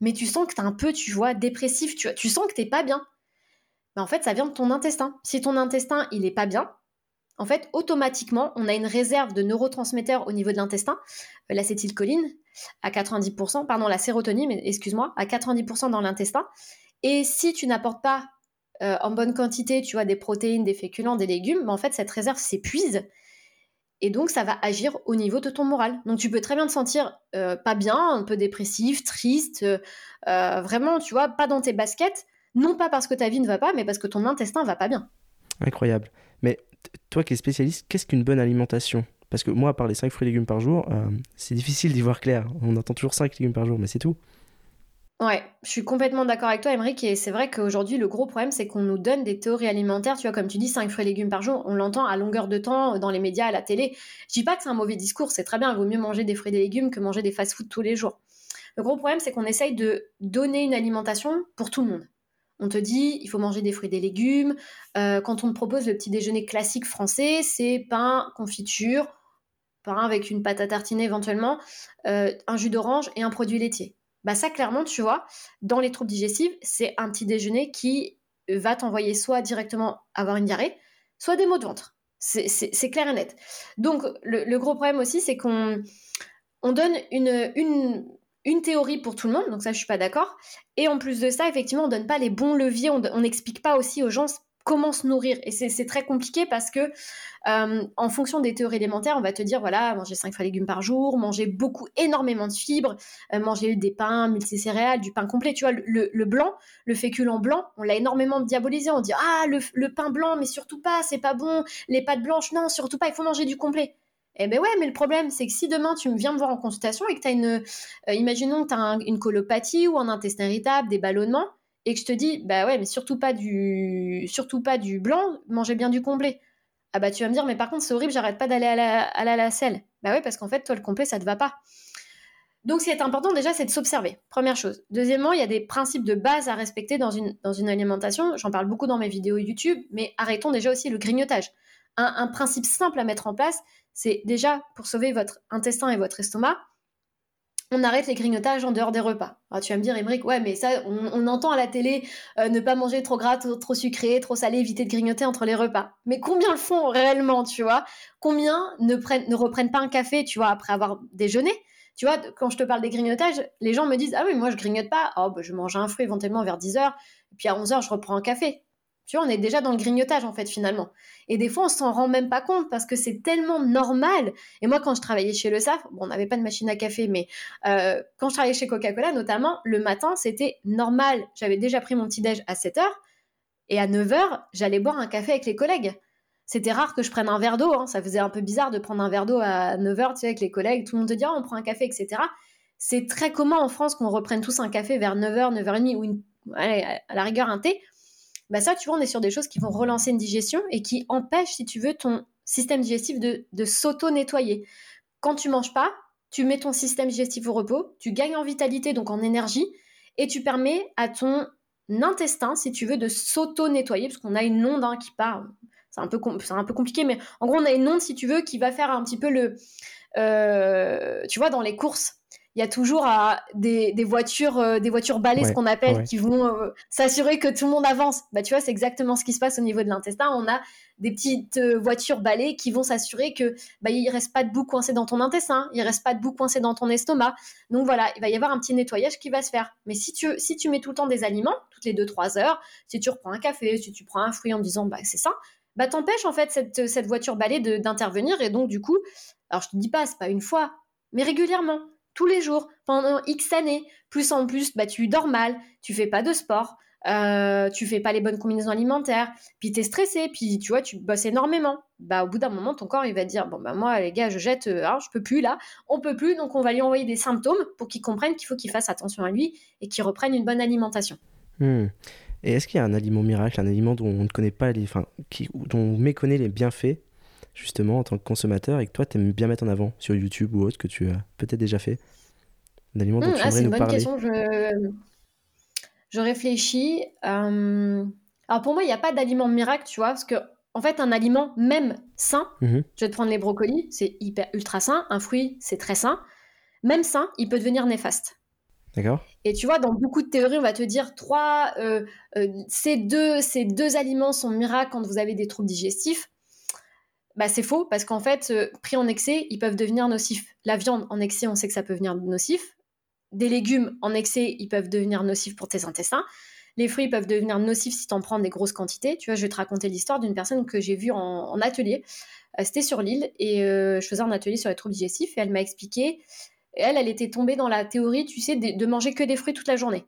Mais tu sens que tu es un peu, tu vois, dépressif, tu, tu sens que tu pas bien. Mais en fait, ça vient de ton intestin. Si ton intestin, il est pas bien, en fait, automatiquement, on a une réserve de neurotransmetteurs au niveau de l'intestin, euh, l'acétylcholine à 90%, pardon, la sérotonine, excuse-moi, à 90% dans l'intestin. Et si tu n'apportes pas euh, en bonne quantité, tu vois, des protéines, des féculents, des légumes, ben, en fait, cette réserve s'épuise. Et donc, ça va agir au niveau de ton moral. Donc, tu peux très bien te sentir euh, pas bien, un peu dépressif, triste, vraiment, tu vois, pas dans tes baskets. Non pas parce que ta vie ne va pas, mais parce que ton intestin va pas bien. Incroyable. Mais toi qui es spécialiste, qu'est-ce qu'une bonne alimentation? Parce que moi, à part les 5 fruits et légumes par jour, euh, c'est difficile d'y voir clair. On entend toujours 5 légumes par jour, mais c'est tout. Ouais, je suis complètement d'accord avec toi, Emmerich, et c'est vrai qu'aujourd'hui, le gros problème, c'est qu'on nous donne des théories alimentaires, tu vois, comme tu dis, 5 fruits et légumes par jour, on l'entend à longueur de temps dans les médias, à la télé. Je dis pas que c'est un mauvais discours, c'est très bien, il vaut mieux manger des fruits et légumes que manger des fast-foods tous les jours. Le gros problème, c'est qu'on essaye de donner une alimentation pour tout le monde. On te dit, il faut manger des fruits et des légumes. Euh, quand on te propose le petit déjeuner classique français, c'est pain, confiture, pain avec une pâte à tartiner éventuellement, euh, un jus d'orange et un produit laitier. Bah ça, clairement, tu vois, dans les troubles digestifs, c'est un petit déjeuner qui va t'envoyer soit directement avoir une diarrhée, soit des maux de ventre. C'est clair et net. Donc, le, gros problème aussi, c'est qu'on on donne une, une théorie pour tout le monde, donc ça je suis pas d'accord. Et en plus de ça, effectivement, on donne pas les bons leviers, on n'explique pas aussi aux gens comment se nourrir. Et c'est très compliqué parce que euh, en fonction des théories élémentaires, on va te dire voilà, manger 5 fois légumes par jour, manger beaucoup, énormément de fibres, euh, manger des pains multicéréales, du pain complet. Tu vois, le, blanc, le féculent blanc, on l'a énormément diabolisé. On dit ah, le, le pain blanc, mais surtout pas, c'est pas bon. Les pâtes blanches, non, surtout pas, il faut manger du complet. Eh ben ouais, mais le problème, c'est que si demain tu viens me voir en consultation et que tu as une. Euh, imaginons que tu as une colopathie ou un intestin irritable, des ballonnements, et que je te dis, bah ouais, mais surtout pas du, surtout pas du blanc, mangez bien du complet. Ah bah tu vas me dire, mais par contre, c'est horrible, j'arrête pas d'aller à la, à la, la selle. Bah ouais, parce qu'en fait, toi, le complet, ça te va pas. Donc, ce qui est important déjà, c'est de s'observer. Première chose. Deuxièmement, il y a des principes de base à respecter dans une, dans une alimentation. J'en parle beaucoup dans mes vidéos YouTube, mais arrêtons déjà aussi le grignotage. Un principe simple à mettre en place, c'est déjà pour sauver votre intestin et votre estomac, on arrête les grignotages en dehors des repas. Tu vas me dire, Émeric, ouais, mais ça, on, entend à la télé euh, ne pas manger trop gras, trop, sucré, trop salé, éviter de grignoter entre les repas. Mais combien le font réellement, tu vois? Combien ne, prennent, ne reprennent pas un café, tu vois, après avoir déjeuné? Tu vois, quand je te parle des grignotages, les gens me disent Ah oui, moi je grignote pas. Oh, bah, je mange un fruit éventuellement vers 10h, et puis à 11h, je reprends un café. Tu vois, on est déjà dans le grignotage en fait finalement. Et des fois, on s'en rend même pas compte parce que c'est tellement normal. Et moi, quand je travaillais chez le SAF, bon, on n'avait pas de machine à café, mais euh, quand je travaillais chez Coca-Cola notamment, le matin, c'était normal. J'avais déjà pris mon petit déj à 7 h et à 9 h j'allais boire un café avec les collègues. C'était rare que je prenne un verre d'eau. Hein. Ça faisait un peu bizarre de prendre un verre d'eau à 9 h tu sais, avec les collègues. Tout le monde te dit, oh, on prend un café, etc. C'est très commun en France qu'on reprenne tous un café vers 9h, 9h30 ou une, à la rigueur un thé bah ça, tu vois, on est sur des choses qui vont relancer une digestion et qui empêchent, si tu veux, ton système digestif de, de s'auto-nettoyer. Quand tu manges pas, tu mets ton système digestif au repos, tu gagnes en vitalité, donc en énergie, et tu permets à ton intestin, si tu veux, de s'auto-nettoyer, parce qu'on a une onde hein, qui part. C'est un, peu un peu compliqué, mais en gros, on a une onde, si tu veux, qui va faire un petit peu le... Euh, tu vois, dans les courses, il y a toujours euh, des, voitures, euh, des voitures balais, ce qu'on appelle, qui vont euh, s'assurer que tout le monde avance. Bah, tu vois, c'est exactement ce qui se passe au niveau de l'intestin. On a des petites voitures balais qui vont s'assurer que bah, il reste pas de boue coincée dans ton intestin, il reste pas de boue coincée dans ton estomac. Donc voilà, il va y avoir un petit nettoyage qui va se faire. Mais si tu, si tu mets tout le temps des aliments, toutes les 2-3 heures, si tu reprends un café, si tu prends un fruit en disant bah, c'est ça, bah t'empêches en fait cette, cette voiture balai d'intervenir et donc du coup, alors je te dis pas, c'est pas une fois, mais régulièrement tous les jours pendant X années. Plus en plus, bah, tu dors mal, tu fais pas de sport, euh, tu fais pas les bonnes combinaisons alimentaires, puis tu es stressé, puis tu vois, tu bosses énormément. Bah, au bout d'un moment, ton corps, il va dire Bon, bah, moi, les gars, je jette, euh, hein, je peux plus là, on peut plus, donc on va lui envoyer des symptômes pour qu'il comprenne qu'il faut qu'il fasse attention à lui et qu'il reprenne une bonne alimentation. Hmm. Et est-ce qu'il y a un aliment miracle, un aliment dont on ne connaît pas enfin, dont on méconnaît les bienfaits, justement, en tant que consommateur, et que toi, tu aimes bien mettre en avant sur YouTube ou autre, que tu as peut-être déjà fait Mmh, ah, c'est une bonne question. Je, réfléchis. Euh, alors pour moi, il n'y a pas d'aliment miracle, tu vois, parce que en fait, un aliment même sain, mmh je vais te prendre les brocolis, c'est hyper ultra sain. Un fruit, c'est très sain. Même sain, il peut devenir néfaste. D'accord. Et tu vois, dans beaucoup de théories, on va te dire trois, euh, euh, ces, deux, ces deux aliments sont miracles quand vous avez des troubles digestifs. Bah, c'est faux parce qu'en fait, pris en excès, ils peuvent devenir nocifs. La viande en excès, on sait que ça peut devenir nocif des légumes en excès, ils peuvent devenir nocifs pour tes intestins. Les fruits peuvent devenir nocifs si tu en prends des grosses quantités. Tu vois, je vais te raconter l'histoire d'une personne que j'ai vue en, atelier. Euh, c'était sur l'île et euh, je faisais un atelier sur les troubles digestifs et elle m'a expliqué. Elle, elle était tombée dans la théorie, tu sais, de, manger que des fruits toute la journée.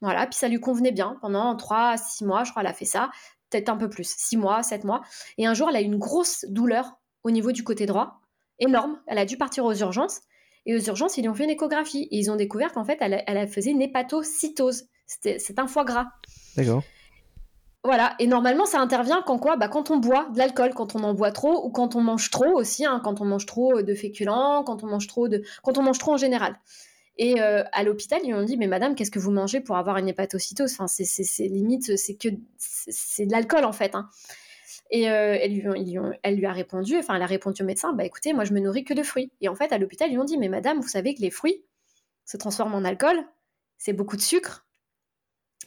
Voilà, puis ça lui convenait bien. Pendant 3 à 6 mois, je crois, elle a fait ça. Peut-être un peu plus, 6 mois, 7 mois. Et un jour, elle a eu une grosse douleur au niveau du côté droit, énorme. Elle a dû partir aux urgences. Et aux urgences, ils lui ont fait une échographie. Et ils ont découvert qu'en fait, elle, elle, faisait une hépatocytose. C'est un foie gras. D'accord. Voilà, et normalement ça intervient quand quoi? Bah, Quand on boit de l'alcool, quand on en boit trop, ou quand on mange trop aussi, hein, quand on mange trop de féculents, quand on mange trop de... quand on mange trop en général. Et euh, à l'hôpital, ils lui ont dit, mais madame, qu'est-ce que vous mangez pour avoir une hépatocytose Enfin, c'est limite, c'est que c'est de l'alcool en fait. Hein. Et euh, elle, lui, elle, lui, a répondu, enfin, elle a répondu au médecin, bah écoutez, moi je me nourris que de fruits. Et en fait, à l'hôpital, ils lui ont dit, mais madame, vous savez que les fruits se transforment en alcool, c'est beaucoup de sucre.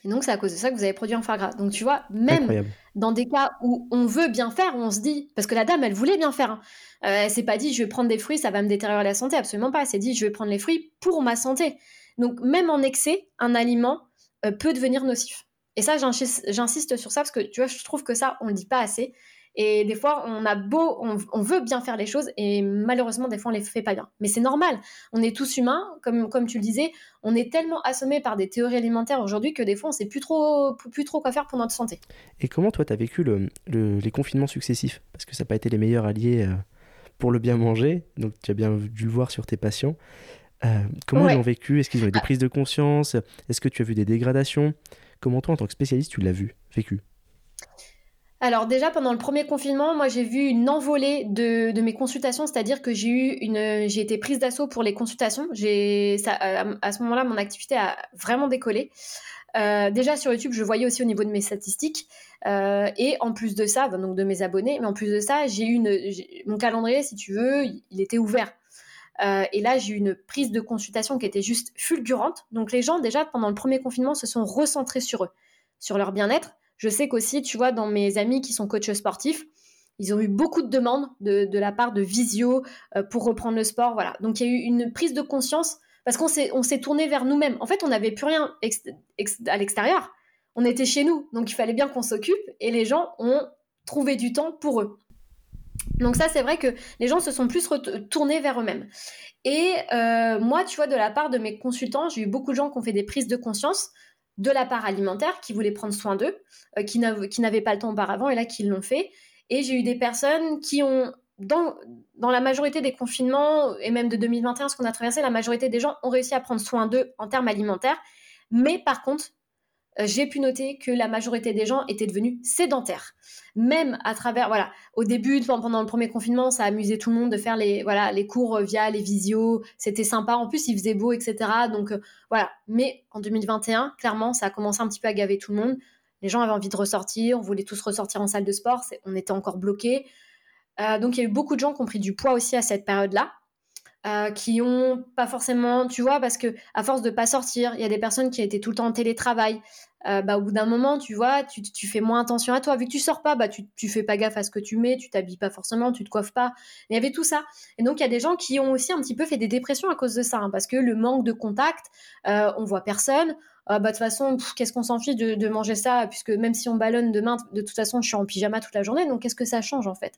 Et donc, c'est à cause de ça que vous avez produit un foie gras. Donc, tu vois, même dans des cas où on veut bien faire, on se dit, parce que la dame, elle voulait bien faire. Hein. Euh, elle s'est pas dit, je vais prendre des fruits, ça va me détériorer la santé. Absolument pas. Elle s'est dit, je vais prendre les fruits pour ma santé. Donc, même en excès, un aliment euh, peut devenir nocif. Et ça, j'insiste sur ça parce que tu vois, je trouve que ça, on le dit pas assez. Et des fois, on a beau, on, veut bien faire les choses et malheureusement, des fois, on les fait pas bien. Mais c'est normal. On est tous humains, comme, comme tu le disais. On est tellement assommés par des théories alimentaires aujourd'hui que des fois, on sait plus trop, plus trop quoi faire pour notre santé. Et comment toi, tu as vécu le, les confinements successifs? Parce que ça n'a pas été les meilleurs alliés euh, pour le bien manger. Donc, tu as bien dû le voir sur tes patients. Euh, comment ils ont vécu? Est-ce qu'ils ont eu des ah. prises de conscience? Est-ce que tu as vu des dégradations? Comment toi, en tant que spécialiste, tu l'as vu, vécu? Alors déjà pendant le premier confinement, moi j'ai vu une envolée de, mes consultations, c'est-à-dire que j'ai eu une, j'ai été prise d'assaut pour les consultations. J'ai, euh, à ce moment-là, mon activité a vraiment décollé. Euh, déjà sur YouTube, je voyais aussi au niveau de mes statistiques euh, et en plus de ça, donc de mes abonnés, mais en plus de ça, j'ai une, mon calendrier, si tu veux, il était ouvert. et là, j'ai eu une prise de consultation qui était juste fulgurante. Donc les gens, déjà, pendant le premier confinement, se sont recentrés sur eux, sur leur bien-être. Je sais qu'aussi, tu vois, dans mes amis qui sont coachs sportifs, ils ont eu beaucoup de demandes de, la part de Visio euh, pour reprendre le sport. Voilà. Donc il y a eu une prise de conscience parce qu'on s'est, on s'est tourné vers nous-mêmes. En fait, on n'avait plus rien à l'extérieur. on était chez nous, donc il fallait bien qu'on s'occupe et les gens ont trouvé du temps pour eux. Donc ça, c'est vrai que les gens se sont plus tournés vers eux-mêmes. Et euh, moi, tu vois, de la part de mes consultants, j'ai eu beaucoup de gens qui ont fait des prises de conscience de la part alimentaire, qui voulaient prendre soin d'eux, euh, qui n'avaient pas le temps auparavant et là qui l'ont fait. Et j'ai eu des personnes qui ont, dans, dans la majorité des confinements, et même de 2021, ce qu'on a traversé, la majorité des gens ont réussi à prendre soin d'eux en termes alimentaires. Mais par contre, j'ai pu noter que la majorité des gens étaient devenus sédentaires. Même à travers, voilà, au début, pendant le premier confinement, ça amusait tout le monde de faire les, voilà, les cours via les visios. C'était sympa. En plus, il faisait beau, etc. Donc, euh, voilà. Mais en 2021, clairement, ça a commencé un petit peu à gaver tout le monde. Les gens avaient envie de ressortir. On voulait tous ressortir en salle de sport. On était encore bloqués. Euh, donc, il y a eu beaucoup de gens qui ont pris du poids aussi à cette période-là. Euh, qui ont pas forcément, tu vois, parce que à force de pas sortir, il y a des personnes qui étaient tout le temps en télétravail. Euh, bah, au bout d'un moment, tu vois, tu, fais moins attention à toi. Vu que tu sors pas, bah, tu, fais pas gaffe à ce que tu mets, tu t'habilles pas forcément, tu te coiffes pas. Il y avait tout ça. Et donc, il y a des gens qui ont aussi un petit peu fait des dépressions à cause de ça, hein, parce que le manque de contact, euh, on voit personne. bah, de toute façon, qu'est-ce qu'on s'en fiche de, de, manger ça, puisque même si on ballonne demain, de toute façon, je suis en pyjama toute la journée, donc qu'est-ce que ça change en fait?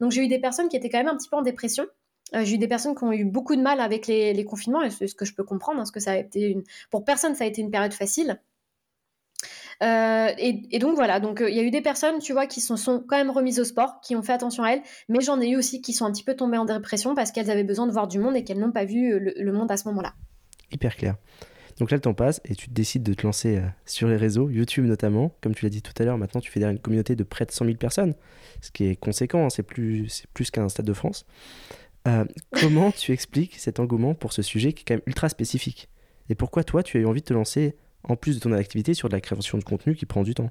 Donc, j'ai eu des personnes qui étaient quand même un petit peu en dépression. Euh, j'ai eu des personnes qui ont eu beaucoup de mal avec les, confinements, et c'est ce que je peux comprendre, parce que ça a été une... pour personne, ça a été une période facile. Euh, et, donc voilà, donc euh, il y a eu des personnes, tu vois, qui se sont, quand même remises au sport, qui ont fait attention à elles, mais j'en ai eu aussi qui sont un petit peu tombées en dépression parce qu'elles avaient besoin de voir du monde et qu'elles n'ont pas vu le, monde à ce moment-là. Hyper clair. Donc là, le temps passe et tu décides de te lancer sur les réseaux, YouTube notamment. Comme tu l'as dit tout à l'heure, maintenant tu fais derrière une communauté de près de 100 000 personnes, ce qui est conséquent, hein, c'est plus, plus qu'un Stade de France. Euh, comment tu expliques cet engouement pour ce sujet qui est quand même ultra spécifique? Et pourquoi toi, tu as eu envie de te lancer, en plus de ton activité, sur de la création de contenu qui prend du temps?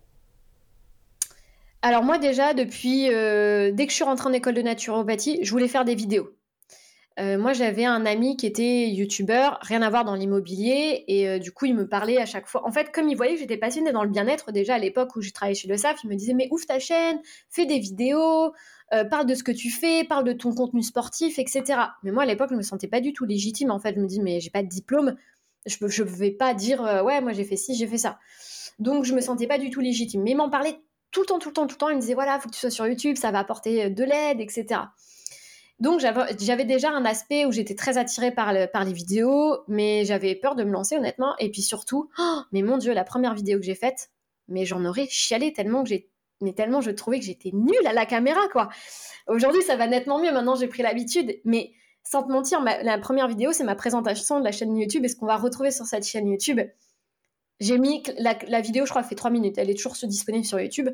Alors moi déjà, depuis, euh, dès que je suis rentrée en école de naturopathie, je voulais faire des vidéos. Euh, moi, j'avais un ami qui était youtubeur, rien à voir dans l'immobilier, et du coup, il me parlait à chaque fois. En fait, comme il voyait que j'étais passionnée dans le bien-être, déjà à l'époque où je travaillais chez le SAF, il me disait Mais ouvre ta chaîne, fais des vidéos, euh, parle de ce que tu fais, parle de ton contenu sportif, etc. Mais moi, à l'époque, je me sentais pas du tout légitime. En fait, je me dis, mais j'ai pas de diplôme, je ne vais pas dire, euh, ouais, moi j'ai fait ci, j'ai fait ça. Donc, je me sentais pas du tout légitime. Mais il m'en parlait tout le temps, tout le temps, tout le temps. Il me disait, voilà, faut que tu sois sur YouTube, ça va apporter euh, de l'aide, etc. Donc, j'avais déjà un aspect où j'étais très attirée par, par les vidéos, mais j'avais peur de me lancer, honnêtement. Et puis surtout, oh, mais mon Dieu, la première vidéo que j'ai faite, mais j'en aurais chialé tellement que j'ai mais tellement je trouvais que j'étais nulle à la caméra, quoi. Aujourd'hui, ça va nettement mieux. Maintenant, j'ai pris l'habitude. Mais sans te mentir, la première vidéo, c'est ma présentation de la chaîne YouTube et ce qu'on va retrouver sur cette chaîne YouTube. J'ai mis la, vidéo, je crois, fait 3 minutes. Elle est toujours disponible sur YouTube.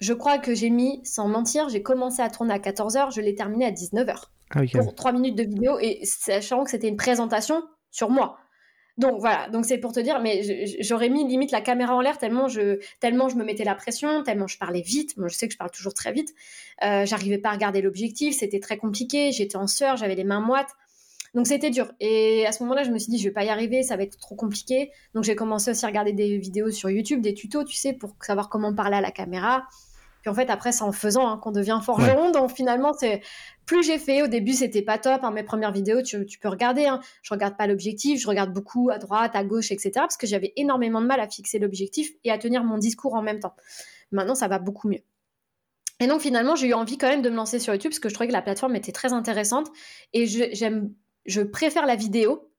Je crois que j'ai mis, sans mentir, j'ai commencé à tourner à 14h, je l'ai terminé à 19h. Ah pour 3 minutes de vidéo et sachant que c'était une présentation sur moi. Donc voilà, donc c'est pour te dire, mais j'aurais mis limite la caméra en l'air tellement je, tellement je me mettais la pression, tellement je parlais vite. Moi, je sais que je parle toujours très vite. Euh, J'arrivais pas à regarder l'objectif, c'était très compliqué. J'étais en sueur, j'avais les mains moites. Donc c'était dur. Et à ce moment-là, je me suis dit, je vais pas y arriver, ça va être trop compliqué. Donc j'ai commencé aussi à regarder des vidéos sur YouTube, des tutos, tu sais, pour savoir comment parler à la caméra. Puis en fait, après, c'est en faisant hein, qu'on devient forgeron. Donc finalement, c'est plus j'ai fait. Au début, c'était pas top. Hein, mes premières vidéos, tu, peux regarder. Hein. Je regarde pas l'objectif, je regarde beaucoup à droite, à gauche, etc. Parce que j'avais énormément de mal à fixer l'objectif et à tenir mon discours en même temps. Maintenant, ça va beaucoup mieux. Et donc finalement, j'ai eu envie quand même de me lancer sur YouTube parce que je trouvais que la plateforme était très intéressante et j'aime, je, préfère la vidéo.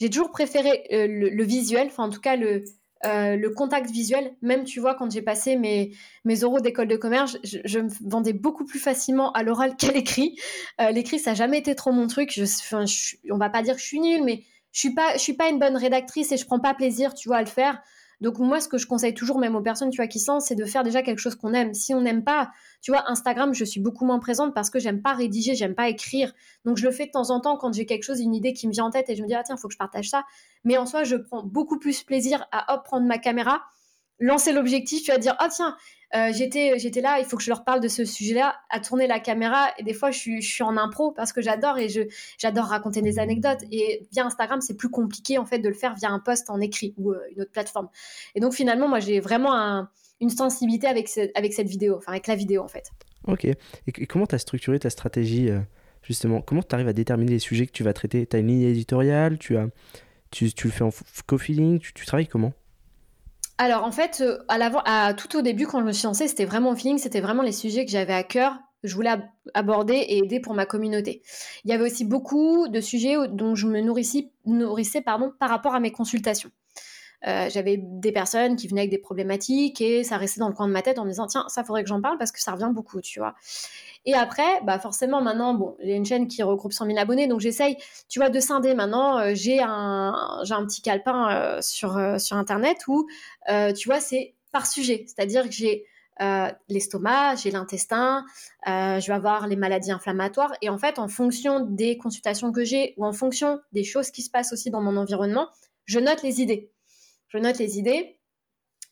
J'ai toujours préféré euh, le, visuel, enfin en tout cas le, euh, le contact visuel, même tu vois, quand j'ai passé mes, mes oraux d'école de commerce, je, me vendais beaucoup plus facilement à l'oral qu'à l'écrit. Euh, l'écrit, ça n'a jamais été trop mon truc. Je, je, on va pas dire que je suis nulle, mais je suis pas, je suis pas une bonne rédactrice et je prends pas plaisir, tu vois, à le faire. Donc moi, ce que je conseille toujours, même aux personnes, tu vois, qui sentent, c'est de faire déjà quelque chose qu'on aime. Si on n'aime pas, tu vois, Instagram, je suis beaucoup moins présente parce que j'aime pas rédiger, j'aime pas écrire. Donc je le fais de temps en temps quand j'ai quelque chose, une idée qui me vient en tête et je me dis ah tiens, faut que je partage ça. Mais en soi, je prends beaucoup plus plaisir à hop prendre ma caméra, lancer l'objectif, tu vas dire ah tiens, euh, j'étais j'étais là, il faut que je leur parle de ce sujet-là, à tourner la caméra. Et des fois, je suis, je suis en impro parce que j'adore et j'adore raconter des anecdotes. Et via Instagram, c'est plus compliqué en fait de le faire via un post en écrit ou euh, une autre plateforme. Et donc finalement, moi, j'ai vraiment une sensibilité avec, avec cette vidéo, enfin avec la vidéo en fait. Ok. Et, comment tu as structuré ta stratégie euh, justement? Comment tu arrives à déterminer les sujets que tu vas traiter? Tu as une ligne éditoriale? Tu, as, tu, tu le fais en co-feeling? Tu travailles comment? Alors en fait, à, à tout au début, quand je me suis lancée, c'était vraiment au feeling, c'était vraiment les sujets que j'avais à cœur je voulais aborder et aider pour ma communauté. Il y avait aussi beaucoup de sujets dont je me nourrissais, par rapport à mes consultations. Euh, j'avais des personnes qui venaient avec des problématiques et ça restait dans le coin de ma tête en me disant tiens ça faudrait que j'en parle parce que ça revient beaucoup tu vois et après bah forcément maintenant bon j'ai une chaîne qui regroupe 100 000 abonnés donc j'essaye tu vois de scinder maintenant euh, j'ai un j'ai un petit calepin euh, sur sur internet où tu vois c'est par sujet c'est-à-dire que j'ai l'estomac, j'ai l'intestin, je vais avoir les maladies inflammatoires. Et en fait, en fonction des consultations que j'ai ou en fonction des choses qui se passent aussi dans mon environnement, je note les idées. Note les idées.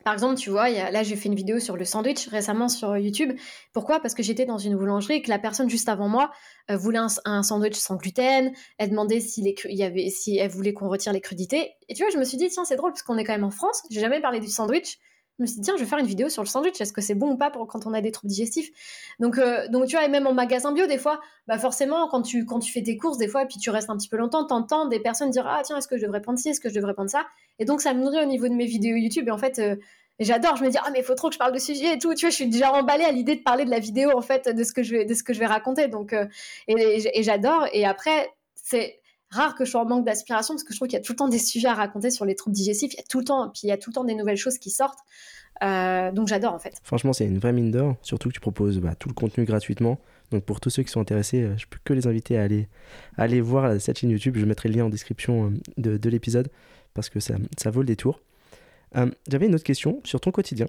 Par exemple, tu vois, là, j'ai fait une vidéo sur le sandwich récemment sur YouTube. Pourquoi? Parce que j'étais dans une boulangerie et que la personne juste avant moi euh, voulait un, sandwich sans gluten. Elle demandait si, y avait, si elle voulait qu'on retire les crudités. Et tu vois, je me suis dit, tiens, c'est drôle parce qu'on est quand même en France. J'ai jamais parlé du sandwich je me suis dit, tiens, je vais faire une vidéo sur le sandwich. Est-ce que c'est bon ou pas pour quand on a des troubles digestifs? Donc, euh, donc, tu vois, et même en magasin bio, des fois, bah forcément, quand tu, quand tu fais tes courses, des fois, et puis tu restes un petit peu longtemps, t'entends des personnes dire, ah tiens, est-ce que je devrais prendre ci, est-ce que je devrais prendre ça? Et donc, ça me nourrit au niveau de mes vidéos YouTube. Et en fait, euh, j'adore. Je me dis, ah, mais il faut trop que je parle de sujet et tout. Tu vois, je suis déjà emballée à l'idée de parler de la vidéo, en fait, de ce que je vais, de ce que je vais raconter. Donc, euh, et, et j'adore. Et après, c'est rare que je sois en manque d'aspiration parce que je trouve qu'il y a tout le temps des sujets à raconter sur les troubles digestifs. Il y a tout le temps, puis il y a tout le temps des nouvelles choses qui sortent. Euh, donc j'adore en fait. Franchement, c'est une vraie mine d'or, surtout que tu proposes bah, tout le contenu gratuitement. Donc pour tous ceux qui sont intéressés, euh, je peux que les inviter à aller, aller voir cette chaîne YouTube. Je mettrai le lien en description euh, de, l'épisode parce que ça, ça vaut le détour. J'avais une autre question sur ton quotidien.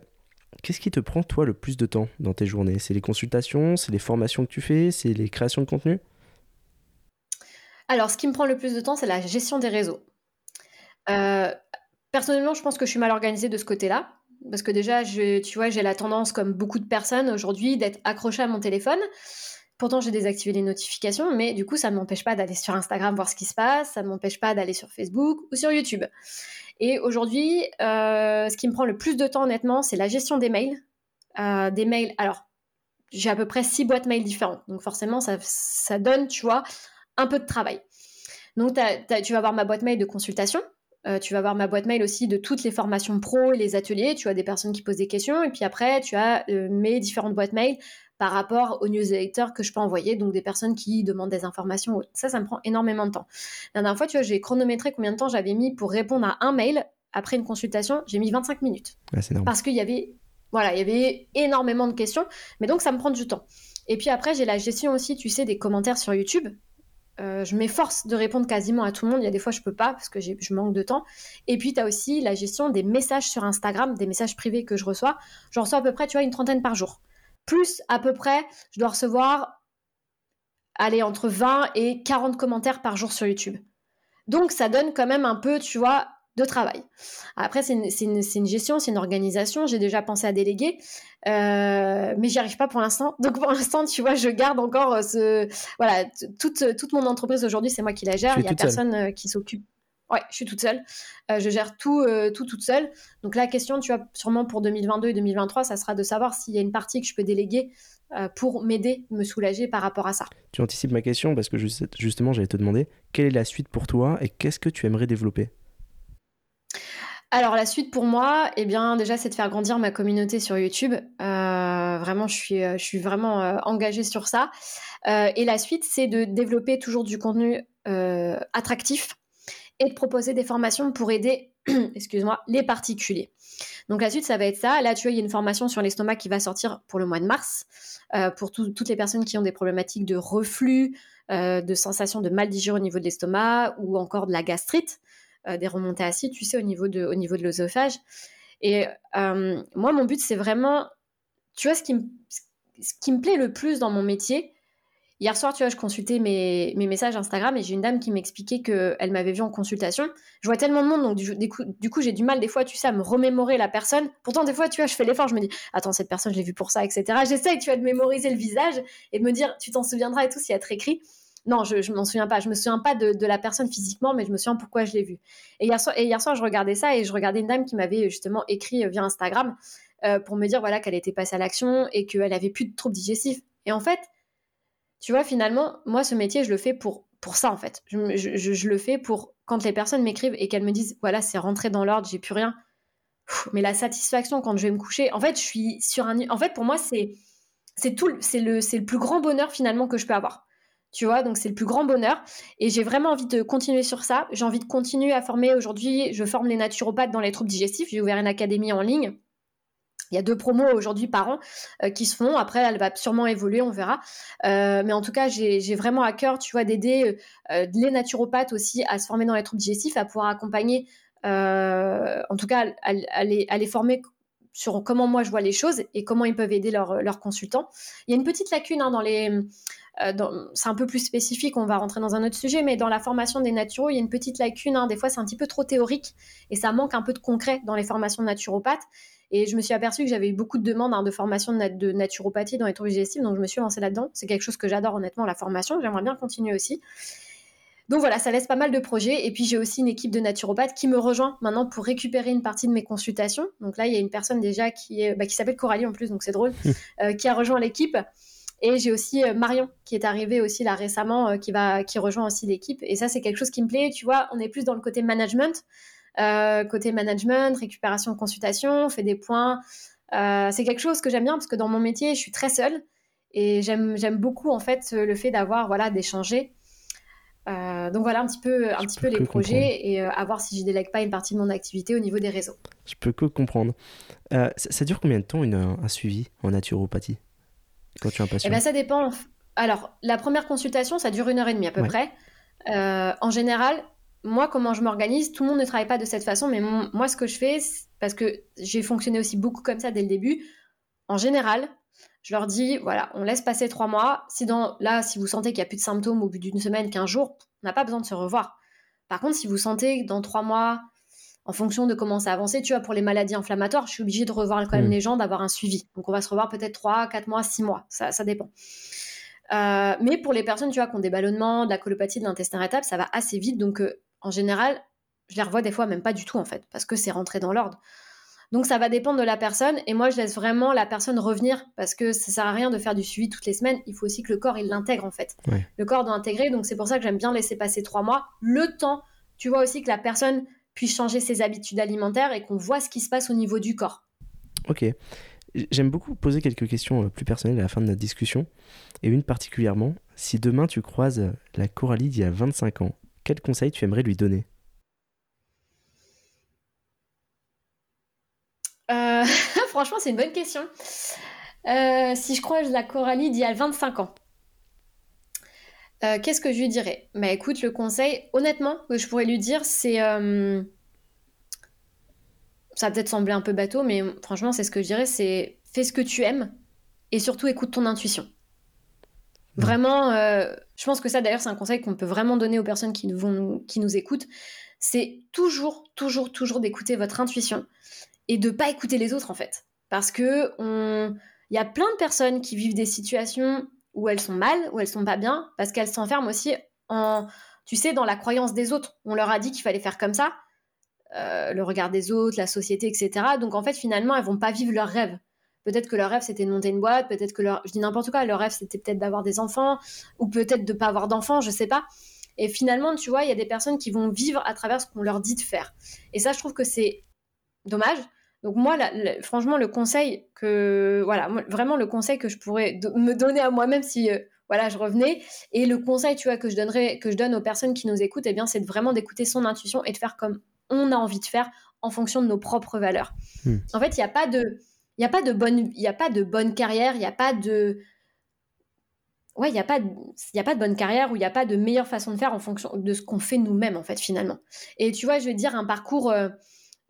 Qu'est-ce qui te prend toi le plus de temps dans tes journées? C'est les consultations, c'est les formations que tu fais, c'est les créations de contenu? Alors ce qui me prend le plus de temps, c'est la gestion des réseaux. personnellement, je pense que je suis mal organisée de ce côté-là. Parce que déjà, tu vois, j'ai la tendance, comme beaucoup de personnes aujourd'hui, d'être accrochée à mon téléphone. Pourtant, j'ai désactivé les notifications, mais du coup, ça ne m'empêche pas d'aller sur Instagram voir ce qui se passe, ça ne m'empêche pas d'aller sur Facebook ou sur YouTube. Et aujourd'hui, euh, ce qui me prend le plus de temps, honnêtement, c'est la gestion des mails. Euh, des mails, alors, j'ai à peu près six boîtes mails différentes. Donc, forcément, ça donne, tu vois, un peu de travail. Donc, tu vas avoir ma boîte mail de consultation. Euh, tu vas avoir ma boîte mail aussi de toutes les formations pro et les ateliers. Tu as des personnes qui posent des questions. Et puis après, tu as euh, mes différentes boîtes mail par rapport aux newsletters que je peux envoyer, donc des personnes qui demandent des informations. Ça, ça me prend énormément de temps. La dernière fois, tu vois, j'ai chronométré combien de temps j'avais mis pour répondre à un mail après une consultation. J'ai mis 25 minutes. parce qu'il y avait, voilà, il y avait énormément de questions. Mais donc, ça me prend du temps. Et puis après, j'ai la gestion aussi, tu sais, des commentaires sur YouTube. Euh, je m'efforce de répondre quasiment à tout le monde. Il y a des fois, je peux pas parce que je manque de temps. Et puis, tu as aussi la gestion des messages sur Instagram, des messages privés que je reçois. J'en reçois à peu près, tu vois, une trentaine par jour. Plus, à peu près, je dois recevoir, allez, entre 20 et 40 commentaires par jour sur YouTube. Donc, ça donne quand même un peu, tu vois, de travail. Après, c'est une, gestion, c'est une organisation. J'ai déjà pensé à déléguer, euh, mais j'y arrive pas pour l'instant. Donc pour l'instant, tu vois, je garde encore euh, ce... Voilà, toute, toute mon entreprise aujourd'hui, c'est moi qui la gère. Il n'y a personne euh, qui s'occupe. Ouais, je suis toute seule. je gère tout, tout toute seule. Donc la question, tu vois, sûrement pour 2022 et 2023, ça sera de savoir s'il y a une partie que je peux déléguer pour m'aider, me soulager par rapport à ça. Tu anticipes ma question parce que justement, j'allais te demander quelle est la suite pour toi et qu'est-ce que tu aimerais développer? Alors la suite pour moi, eh bien déjà c'est de faire grandir ma communauté sur YouTube. Euh, vraiment, je suis, euh, vraiment euh, engagée sur ça. et la suite, c'est de développer toujours du contenu attractif et de proposer des formations pour aider, excuse-moi, les particuliers. Donc la suite, ça va être ça. Là, tu vois, il y a une formation sur l'estomac qui va sortir pour le mois de mars pour toutes les personnes qui ont des problématiques de reflux, de sensation de mal digéré au niveau de l'estomac ou encore de la gastrite. Euh, des remontées acides, tu sais, au niveau de, au niveau de l'œsophage. Et euh, moi, mon but, c'est vraiment, tu vois, ce qui, me, ce qui me plaît le plus dans mon métier. Hier soir, tu vois, je consultais mes, mes messages Instagram et j'ai une dame qui m'expliquait qu'elle m'avait vu en consultation. Je vois tellement de monde, donc du, coup, du coup j'ai du mal des fois, tu sais, à me remémorer la personne. Pourtant, des fois, tu vois, je fais l'effort, je me dis, attends, cette personne, je l'ai vue pour ça, etc. J'essaye, tu vois, de mémoriser le visage et de me dire, tu t'en souviendras et tout, s'il y a très écrit. Non, je, je m'en souviens pas. Je me souviens pas de, la personne physiquement, mais je me souviens pourquoi je l'ai vue. Et hier, soir, je regardais ça et je regardais une dame qui m'avait justement écrit euh, via Instagram euh, pour me dire voilà qu'elle était passée à l'action et qu'elle avait plus de troubles digestifs. Et en fait, tu vois, finalement, moi, ce métier, je le fais pour, pour ça, en fait. Je, le fais pour quand les personnes m'écrivent et qu'elles me disent voilà, c'est rentré dans l'ordre, j'ai plus rien. mais la satisfaction quand je vais me coucher, en fait, je suis sur un. En fait, pour moi, c'est c'est c'est le, c'est le plus grand bonheur finalement que je peux avoir. Tu vois, donc c'est le plus grand bonheur. Et j'ai vraiment envie de continuer sur ça. J'ai envie de continuer à former. Aujourd'hui, je forme les naturopathes dans les troubles digestifs. J'ai ouvert une académie en ligne. Il y a deux promos aujourd'hui par an euh, qui se font. Après, elle va sûrement évoluer, on verra. Euh, mais en tout cas, j'ai vraiment à cœur, tu vois, d'aider euh, les naturopathes aussi à se former dans les troubles digestifs, à pouvoir accompagner, en tout cas, à, les, à, les, former sur comment moi je vois les choses et comment ils peuvent aider leurs consultants. Il y a une petite lacune hein, dans les... Euh, c'est un peu plus spécifique, on va rentrer dans un autre sujet, mais dans la formation des naturaux, il y a une petite lacune. Hein. des fois, c'est un petit peu trop théorique et ça manque un peu de concret dans les formations de naturopathes. Et je me suis aperçue que j'avais eu beaucoup de demandes hein, de formation de, naturopathie dans les troubles digestifs, donc je me suis lancée là-dedans. C'est quelque chose que j'adore honnêtement, la formation. J'aimerais bien continuer aussi. Donc voilà, ça laisse pas mal de projets. Et puis j'ai aussi une équipe de naturopathes qui me rejoint maintenant pour récupérer une partie de mes consultations. Donc là, il y a une personne déjà qui, est, bah, qui s'appelle Coralie en plus, donc c'est drôle, euh, qui a rejoint l'équipe. Et j'ai aussi euh, Marion qui est arrivée aussi là récemment, euh, qui va, qui rejoint aussi l'équipe. Et ça, c'est quelque chose qui me plaît. Tu vois, on est plus dans le côté management, côté management, récupération, consultation, on fait des points. c'est quelque chose que j'aime bien parce que dans mon métier, je suis très seule et j'aime, j'aime beaucoup en fait le fait d'avoir voilà d'échanger euh, donc voilà un petit peu, un petit peu les projets et euh, à voir si je délègue pas une partie de mon activité au niveau des réseaux. Je peux que comprendre. Euh, ça, dure combien de temps une, un suivi en naturopathie quand tu es un patient? Eh ben, Ça dépend. Alors la première consultation, ça dure une heure et demie à peu près. en général, moi comment je m'organise, tout le monde ne travaille pas de cette façon, mais moi ce que je fais, parce que j'ai fonctionné aussi beaucoup comme ça dès le début, en général, je leur dis, voilà, on laisse passer trois mois. Si dans, là, si vous sentez qu'il n'y a plus de symptômes au bout d'une semaine, quinze jours, on n'a pas besoin de se revoir. Par contre, si vous sentez que dans trois mois, en fonction de comment ça avance, tu vois, pour les maladies inflammatoires, je suis obligée de revoir quand même mm. les gens, d'avoir un suivi. Donc, on va se revoir peut-être trois, quatre mois, six mois. Ça, ça dépend. Euh, mais pour les personnes, tu vois, qui ont des ballonnements, de la colopathie, de l'intestin irritable, ça va assez vite. Donc, euh, en général, je les revois des fois même pas du tout, en fait, parce que c'est rentré dans l'ordre. Donc ça va dépendre de la personne et moi je laisse vraiment la personne revenir parce que ça sert à rien de faire du suivi toutes les semaines. Il faut aussi que le corps il l'intègre en fait. Le corps doit intégrer donc c'est pour ça que j'aime bien laisser passer trois mois. Le temps, tu vois aussi que la personne puisse changer ses habitudes alimentaires et qu'on voit ce qui se passe au niveau du corps. Ok. J'aime beaucoup poser quelques questions euh, plus personnelles à la fin de notre discussion et une particulièrement. Si demain tu croises la Coralie d'il y a 25 ans, quel conseil tu aimerais lui donner? Franchement, c'est une bonne question. Euh, si je croise la Coralie d'il y a 25 ans, euh, qu'est-ce que je lui dirais? Bah écoute, le conseil, honnêtement, que je pourrais lui dire, c'est. Euh, ça va peut-être sembler un peu bateau, mais franchement, c'est ce que je dirais c'est fais ce que tu aimes et surtout écoute ton intuition. Vraiment, je pense que ça d'ailleurs, c'est un conseil qu'on peut vraiment donner aux personnes qui, vont, qui nous écoutent. C'est toujours, toujours, toujours d'écouter votre intuition et de pas écouter les autres en fait. Parce que on... y a plein de personnes qui vivent des situations où elles sont mal, où elles sont pas bien, parce qu'elles s'enferment aussi en, tu sais, dans la croyance des autres. On leur a dit qu'il fallait faire comme ça, euh, le regard des autres, la société, etc. Donc en fait, finalement, elles vont pas vivre leurs rêves. Peut-être que leur rêve c'était de monter une boîte, peut-être que leur, je dis n'importe quoi, leur rêve c'était peut-être d'avoir des enfants, ou peut-être de pas avoir d'enfants, je sais pas. Et finalement, tu vois, il y a des personnes qui vont vivre à travers ce qu'on leur dit de faire. Et ça, je trouve que c'est dommage donc moi, franchement, le conseil que voilà, vraiment le conseil que je pourrais me donner à moi-même si euh, voilà, je revenais et le conseil, tu vois, que je donnerais, que je donne aux personnes qui nous écoutent, eh bien, c'est vraiment d'écouter son intuition et de faire comme on a envie de faire en fonction de nos propres valeurs. Hmm. En fait, il n'y a pas de, il y a pas de bonne, il y a pas de bonne carrière, il n'y a pas de ouais, il n'y a, pas de, y a pas de bonne carrière ou il n'y a pas de meilleure façon de faire en fonction de ce qu'on fait nous-mêmes, en fait, finalement. Et tu vois, je vais dire un parcours, euh,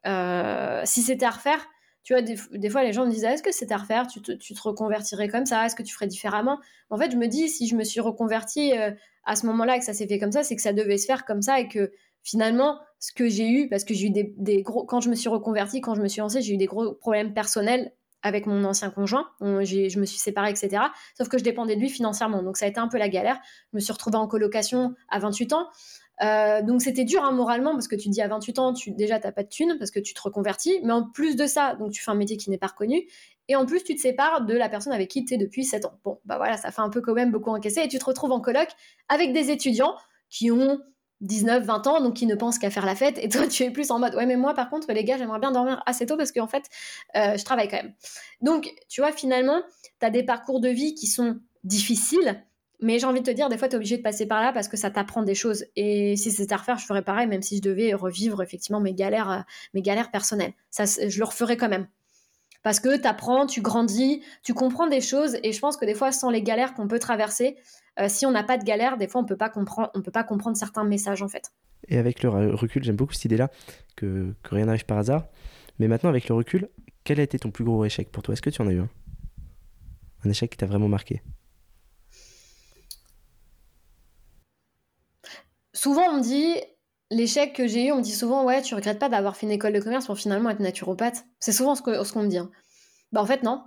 euh, si c'était à refaire, tu vois, des, fois les gens me disent est-ce que c'était à refaire? Tu te, tu te, reconvertirais comme ça? Est-ce que tu ferais différemment? En fait, je me dis si je me suis reconvertie euh, à ce moment-là et que ça s'est fait comme ça, c'est que ça devait se faire comme ça et que finalement, ce que j'ai eu, parce que j'ai eu des, gros. Quand je me suis reconvertie, quand je me suis lancée, j'ai eu des gros problèmes personnels avec mon ancien conjoint. je me suis séparée, etc. Sauf que je dépendais de lui financièrement. Donc ça a été un peu la galère. Je me suis retrouvée en colocation à 28 ans. Euh, donc c'était dur hein, moralement parce que tu dis à 28 ans, tu, déjà t'as pas de thunes parce que tu te reconvertis, mais en plus de ça, donc tu fais un métier qui n'est pas reconnu, et en plus tu te sépares de la personne avec qui tu es depuis 7 ans. Bon, bah voilà, ça fait un peu quand même beaucoup encaisser, et tu te retrouves en coloc avec des étudiants qui ont 19, 20 ans, donc qui ne pensent qu'à faire la fête, et toi tu es plus en mode ouais mais moi par contre les gars j'aimerais bien dormir assez tôt parce qu'en fait euh, je travaille quand même. Donc tu vois finalement tu as des parcours de vie qui sont difficiles, mais j'ai envie de te dire des fois tu es obligé de passer par là parce que ça t'apprend des choses. Et si c'était à refaire je ferais pareil même si je devais revivre effectivement mes galères, euh, mes galères personnelles. Ça, je le referais quand même. Parce que tu apprends, tu grandis, tu comprends des choses, et je pense que des fois sans les galères qu'on peut traverser, euh, si on n'a pas de galère, des fois, on peut pas comprendre, on peut pas comprendre certains messages en fait. Et avec le recul, j'aime beaucoup cette idée-là, que, rien n'arrive par hasard. Mais maintenant, avec le recul, quel a été ton plus gros échec pour toi? Est-ce que tu en as eu un? Un échec qui t'a vraiment marqué? Souvent, on me dit, l'échec que j'ai eu, on me dit souvent, ouais, tu regrettes pas d'avoir fait une école de commerce pour finalement être naturopathe. C'est souvent ce qu'on me dit. Hein. Bah, en fait, non.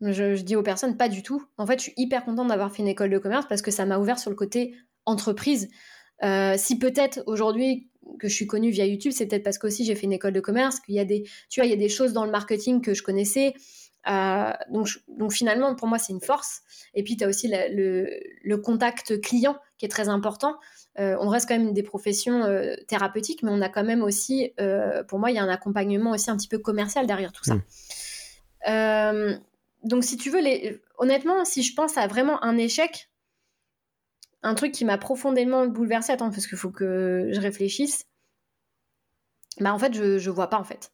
Je, dis aux personnes, pas du tout. En fait, je suis hyper contente d'avoir fait une école de commerce parce que ça m'a ouvert sur le côté entreprise. Euh, si peut-être aujourd'hui que je suis connue via YouTube, c'est peut-être parce qu'aussi j'ai fait une école de commerce, qu'il y a des, tu vois, il y a des choses dans le marketing que je connaissais. Euh, donc, donc finalement, pour moi, c'est une force. Et puis, tu as aussi le, contact client qui est très important. Euh, on reste quand même des professions thérapeutiques, mais on a quand même aussi, pour moi, il y a un accompagnement aussi un petit peu commercial derrière tout ça. Mmh donc, si tu veux, les... honnêtement, si je pense à vraiment un échec, un truc qui m'a profondément bouleversé, attends, parce qu'il faut que je réfléchisse, bah en fait, je, je vois pas en fait.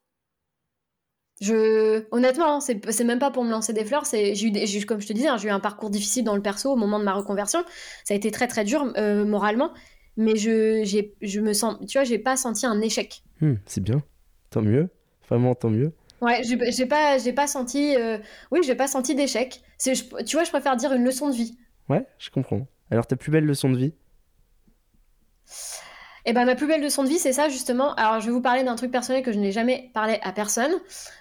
Je, honnêtement, hein, c'est même pas pour me lancer des fleurs. C'est, j'ai eu, comme je te disais, hein, j'ai eu un parcours difficile dans le perso au moment de ma reconversion. Ça a été très très dur euh, moralement, mais je, j'ai, je me sens, tu vois, j'ai pas senti un échec. Hmm, c'est bien, tant mieux, vraiment tant mieux. Ouais, j'ai pas, j'ai pas senti, euh, oui, j'ai pas senti d'échec. Tu vois, je préfère dire une leçon de vie. Ouais, je comprends. Alors, ta plus belle leçon de vie? Eh ben, ma plus belle leçon de vie, c'est ça justement. Alors, je vais vous parler d'un truc personnel que je n'ai jamais parlé à personne.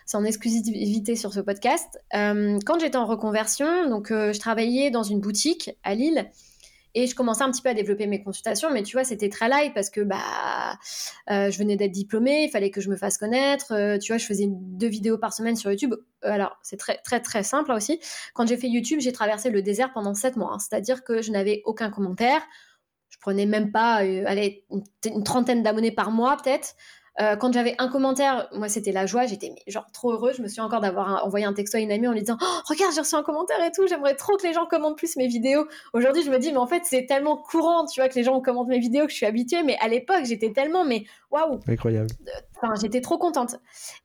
C'est en exclusivité sur ce podcast. Euh, quand j'étais en reconversion, donc euh, je travaillais dans une boutique à Lille et je commençais un petit peu à développer mes consultations, mais tu vois, c'était très light parce que bah, euh, je venais d'être diplômée, il fallait que je me fasse connaître. Euh, tu vois, je faisais deux vidéos par semaine sur YouTube. Euh, alors, c'est très, très, très simple aussi. Quand j'ai fait YouTube, j'ai traversé le désert pendant sept mois. Hein. C'est-à-dire que je n'avais aucun commentaire. Je prenais même pas allez, une trentaine d'abonnés par mois, peut-être. Euh, quand j'avais un commentaire, moi c'était la joie, j'étais genre trop heureuse. Je me suis encore d'avoir envoyé un texto à une amie en lui disant oh, Regarde, j'ai reçu un commentaire et tout, j'aimerais trop que les gens commentent plus mes vidéos. Aujourd'hui, je me dis Mais en fait, c'est tellement courant, tu vois, que les gens commentent mes vidéos que je suis habituée. Mais à l'époque, j'étais tellement, mais waouh Incroyable. Enfin, j'étais trop contente.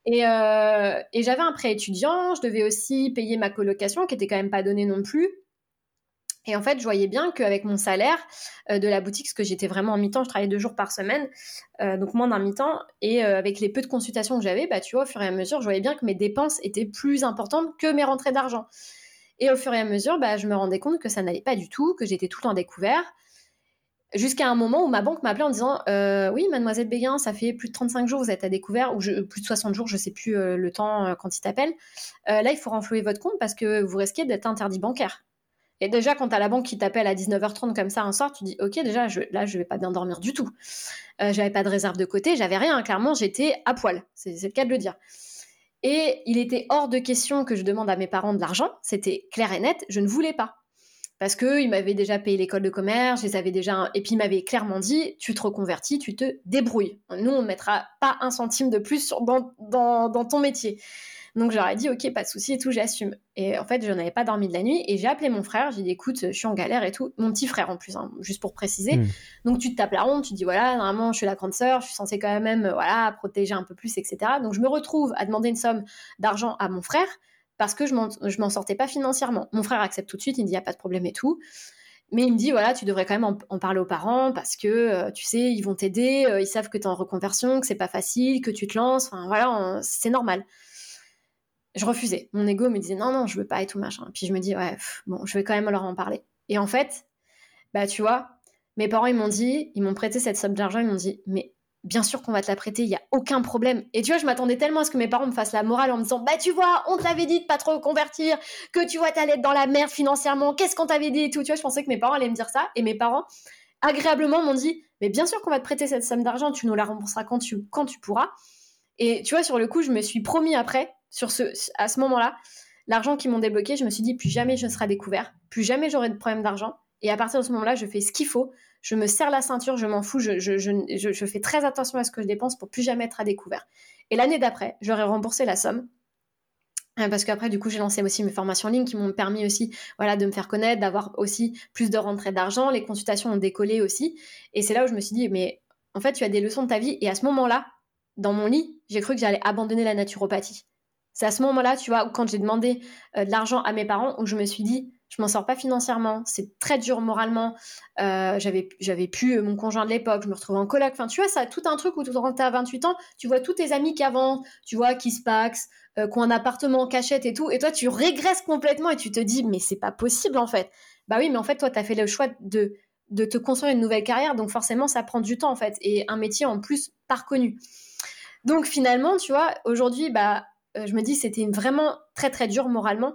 Et, euh, et j'avais un prêt étudiant, je devais aussi payer ma colocation qui était quand même pas donnée non plus. Et en fait, je voyais bien qu'avec mon salaire euh, de la boutique, parce que j'étais vraiment en mi-temps, je travaillais deux jours par semaine, euh, donc moins d'un mi-temps, et euh, avec les peu de consultations que j'avais, bah, tu vois, au fur et à mesure, je voyais bien que mes dépenses étaient plus importantes que mes rentrées d'argent. Et au fur et à mesure, bah, je me rendais compte que ça n'allait pas du tout, que j'étais tout le temps découvert, jusqu'à un moment où ma banque m'appelait en disant Oui, mademoiselle Béguin, ça fait plus de 35 jours, vous êtes à découvert, ou plus de 60 jours, je ne sais plus le temps quand il t'appelle. là, il faut renflouer votre compte parce que vous risquez d'être interdit bancaire. Et déjà, quand t'as la banque qui t'appelle à 19h30 comme ça un soir, tu dis Ok, déjà, là, je vais pas bien dormir du tout. Euh, j'avais pas de réserve de côté, j'avais rien. Clairement, j'étais à poil. C'est le cas de le dire. Et il était hors de question que je demande à mes parents de l'argent. C'était clair et net. Je ne voulais pas. Parce qu'ils m'avaient déjà payé l'école de commerce, je les avais déjà. Et puis, ils m'avaient clairement dit Tu te reconvertis, tu te débrouilles. Nous, on ne mettra pas un centime de plus dans ton métier. Donc j'aurais dit ok, pas de souci et tout, j'assume. Et en fait, je n'avais pas dormi de la nuit et j'ai appelé mon frère. J'ai dit écoute, je suis en galère et tout. Mon petit frère en plus, hein, juste pour préciser. Hmm. Donc tu te tapes la honte, tu te dis voilà, normalement je suis la grande sœur, je suis censée quand même euh, voilà protéger un peu plus, etc. Donc je me retrouve à demander une somme d'argent à mon frère parce que je m'en sortais pas financièrement. Mon frère accepte tout de suite, il me dit il n'y a pas de problème et tout. Mais il me dit, voilà, tu devrais quand même en, parler aux parents parce que, euh, tu sais, ils vont t'aider, euh, ils savent que tu es en reconversion, que c'est pas facile, que tu te lances, enfin voilà, c'est normal je refusais. Mon ego me disait non, non, je veux pas et tout machin. Puis je me dis, ouais, bon, je vais quand même leur en parler. Et en fait, bah, tu vois, mes parents, ils m'ont dit, ils m'ont prêté cette somme d'argent, ils m'ont dit, mais bien sûr qu'on va te la prêter, il y a aucun problème. Et tu vois, je m'attendais tellement à ce que mes parents me fassent la morale en me disant, bah, tu vois, on t'avait dit de pas trop convertir, que tu vois, t'allais être dans la merde financièrement, qu'est-ce qu'on t'avait dit et tout. Tu vois, je pensais que mes parents allaient me dire ça. Et mes parents, agréablement, m'ont dit, mais bien sûr qu'on va te prêter cette somme d'argent, tu nous la rembourseras quand tu, quand tu pourras. Et tu vois, sur le coup, je me suis promis après sur ce, à ce moment-là, l'argent qu'ils m'ont débloqué, je me suis dit, plus jamais je serai découvert, plus jamais j'aurai de problème d'argent. Et à partir de ce moment-là, je fais ce qu'il faut. Je me serre la ceinture, je m'en fous, je, je, je, je, fais très attention à ce que je dépense pour plus jamais être à découvert. Et l'année d'après, j'aurais remboursé la somme. Euh, parce qu'après, du coup, j'ai lancé aussi mes formations en ligne qui m'ont permis aussi voilà, de me faire connaître, d'avoir aussi plus de rentrées d'argent. Les consultations ont décollé aussi. Et c'est là où je me suis dit, mais en fait, tu as des leçons de ta vie. Et à ce moment-là, dans mon lit, j'ai cru que j'allais abandonner la naturopathie. C'est à ce moment-là, tu vois, quand j'ai demandé euh, de l'argent à mes parents, où je me suis dit, je m'en sors pas financièrement, c'est très dur moralement. Euh, j'avais, j'avais pu euh, mon conjoint de l'époque, je me retrouvais en coloc. Enfin, tu vois, ça tout un truc où quand tu as 28 ans, tu vois tous tes amis qui avancent, tu vois, qui se paxent, qui ont un appartement en cachette et tout. Et toi, tu régresses complètement et tu te dis, mais c'est pas possible en fait. Bah oui, mais en fait, toi, tu as fait le choix de, de te construire une nouvelle carrière, donc forcément, ça prend du temps en fait. Et un métier en plus pas reconnu. Donc finalement, tu vois, aujourd'hui, bah, euh, je me dis c'était vraiment très très dur moralement,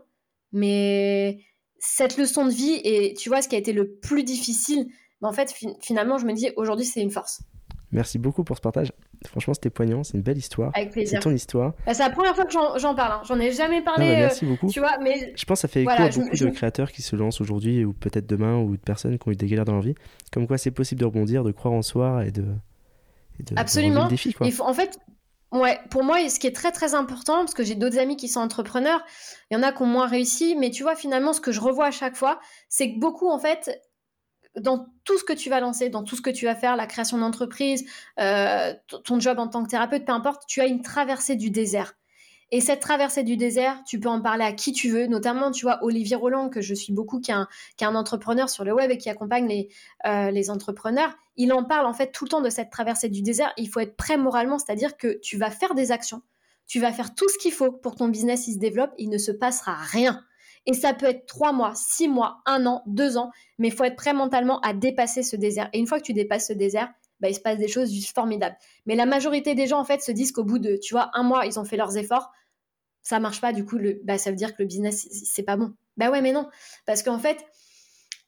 mais cette leçon de vie et tu vois ce qui a été le plus difficile, bah, en fait finalement je me dis aujourd'hui c'est une force. Merci beaucoup pour ce partage. Franchement, c'était poignant, c'est une belle histoire. Avec plaisir. C'est ton histoire. Bah, c'est la première fois que j'en parle. Hein. J'en ai jamais parlé. Euh, merci beaucoup. Tu vois, mais je pense que ça fait écho à beaucoup de créateurs qui se lancent aujourd'hui ou peut-être demain ou de personnes qui ont eu des galères dans leur vie. Comme quoi, c'est possible de rebondir, de croire en soi et de. Absolument. Il faut, en fait, Ouais, pour moi, ce qui est très très important, parce que j'ai d'autres amis qui sont entrepreneurs, il y en a qui ont moins réussi, mais tu vois, finalement, ce que je revois à chaque fois, c'est que beaucoup, en fait, dans tout ce que tu vas lancer, dans tout ce que tu vas faire, la création d'entreprise, euh, ton job en tant que thérapeute, peu importe, tu as une traversée du désert. Et cette traversée du désert, tu peux en parler à qui tu veux, notamment, tu vois, Olivier Roland, que je suis beaucoup, qui est un, entrepreneur sur le web et qui accompagne les, euh, les entrepreneurs. Il en parle en fait tout le temps de cette traversée du désert. Il faut être prêt moralement, c'est-à-dire que tu vas faire des actions, tu vas faire tout ce qu'il faut pour que ton business il se développe, il ne se passera rien. Et ça peut être trois mois, six mois, un an, deux ans, mais il faut être prêt mentalement à dépasser ce désert. Et une fois que tu dépasses ce désert, bah, il se passe des choses formidables. Mais la majorité des gens, en fait, se disent qu'au bout de, tu vois, un mois, ils ont fait leurs efforts ça marche pas, du coup, le, bah, ça veut dire que le business, c'est pas bon. Bah ouais, mais non. Parce qu'en fait,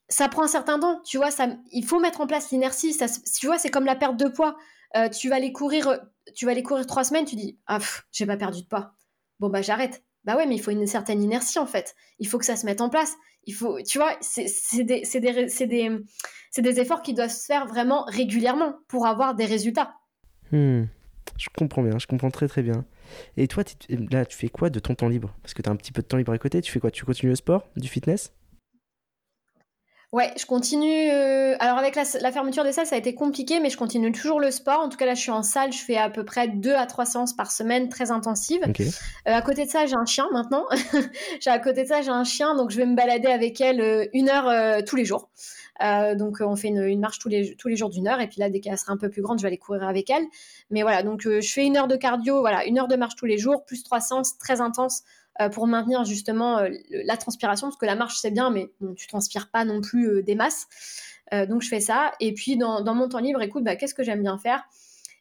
ça prend un certain temps. Tu vois, ça, il faut mettre en place l'inertie. Ça, tu vois, c'est comme la perte de poids. Euh, tu vas aller courir, tu vas aller courir trois semaines, tu dis, ah, j'ai pas perdu de poids. Bon, bah, j'arrête. Bah ouais, mais il faut une certaine inertie, en fait. Il faut que ça se mette en place. Il faut, tu vois, c'est des, des, des, des, efforts qui doivent se faire vraiment régulièrement pour avoir des résultats. Hmm. Je comprends bien, je comprends très très bien. Et toi, là, tu fais quoi de ton temps libre? Parce que tu as un petit peu de temps libre à côté. Tu fais quoi? Tu continues le sport? Du fitness? Ouais, je continue. Euh, alors, avec la, fermeture des salles, ça a été compliqué, mais je continue toujours le sport. En tout cas, là, je suis en salle. Je fais à peu près 2 à 3 séances par semaine, très intensives. Euh, à côté de ça, j'ai un chien maintenant. j'ai à côté de ça, j'ai un chien, donc je vais me balader avec elle euh, une heure tous les jours. Euh, donc on fait une, marche tous les, tous les jours d'une heure et puis là dès qu'elle sera un peu plus grande je vais aller courir avec elle. Mais voilà donc euh, je fais une heure de cardio, voilà une heure de marche tous les jours plus trois séances très intenses pour maintenir justement la transpiration parce que la marche c'est bien mais tu transpires pas non plus des masses. donc je fais ça. Et puis dans, mon temps libre écoute bah, qu'est-ce que j'aime bien faire?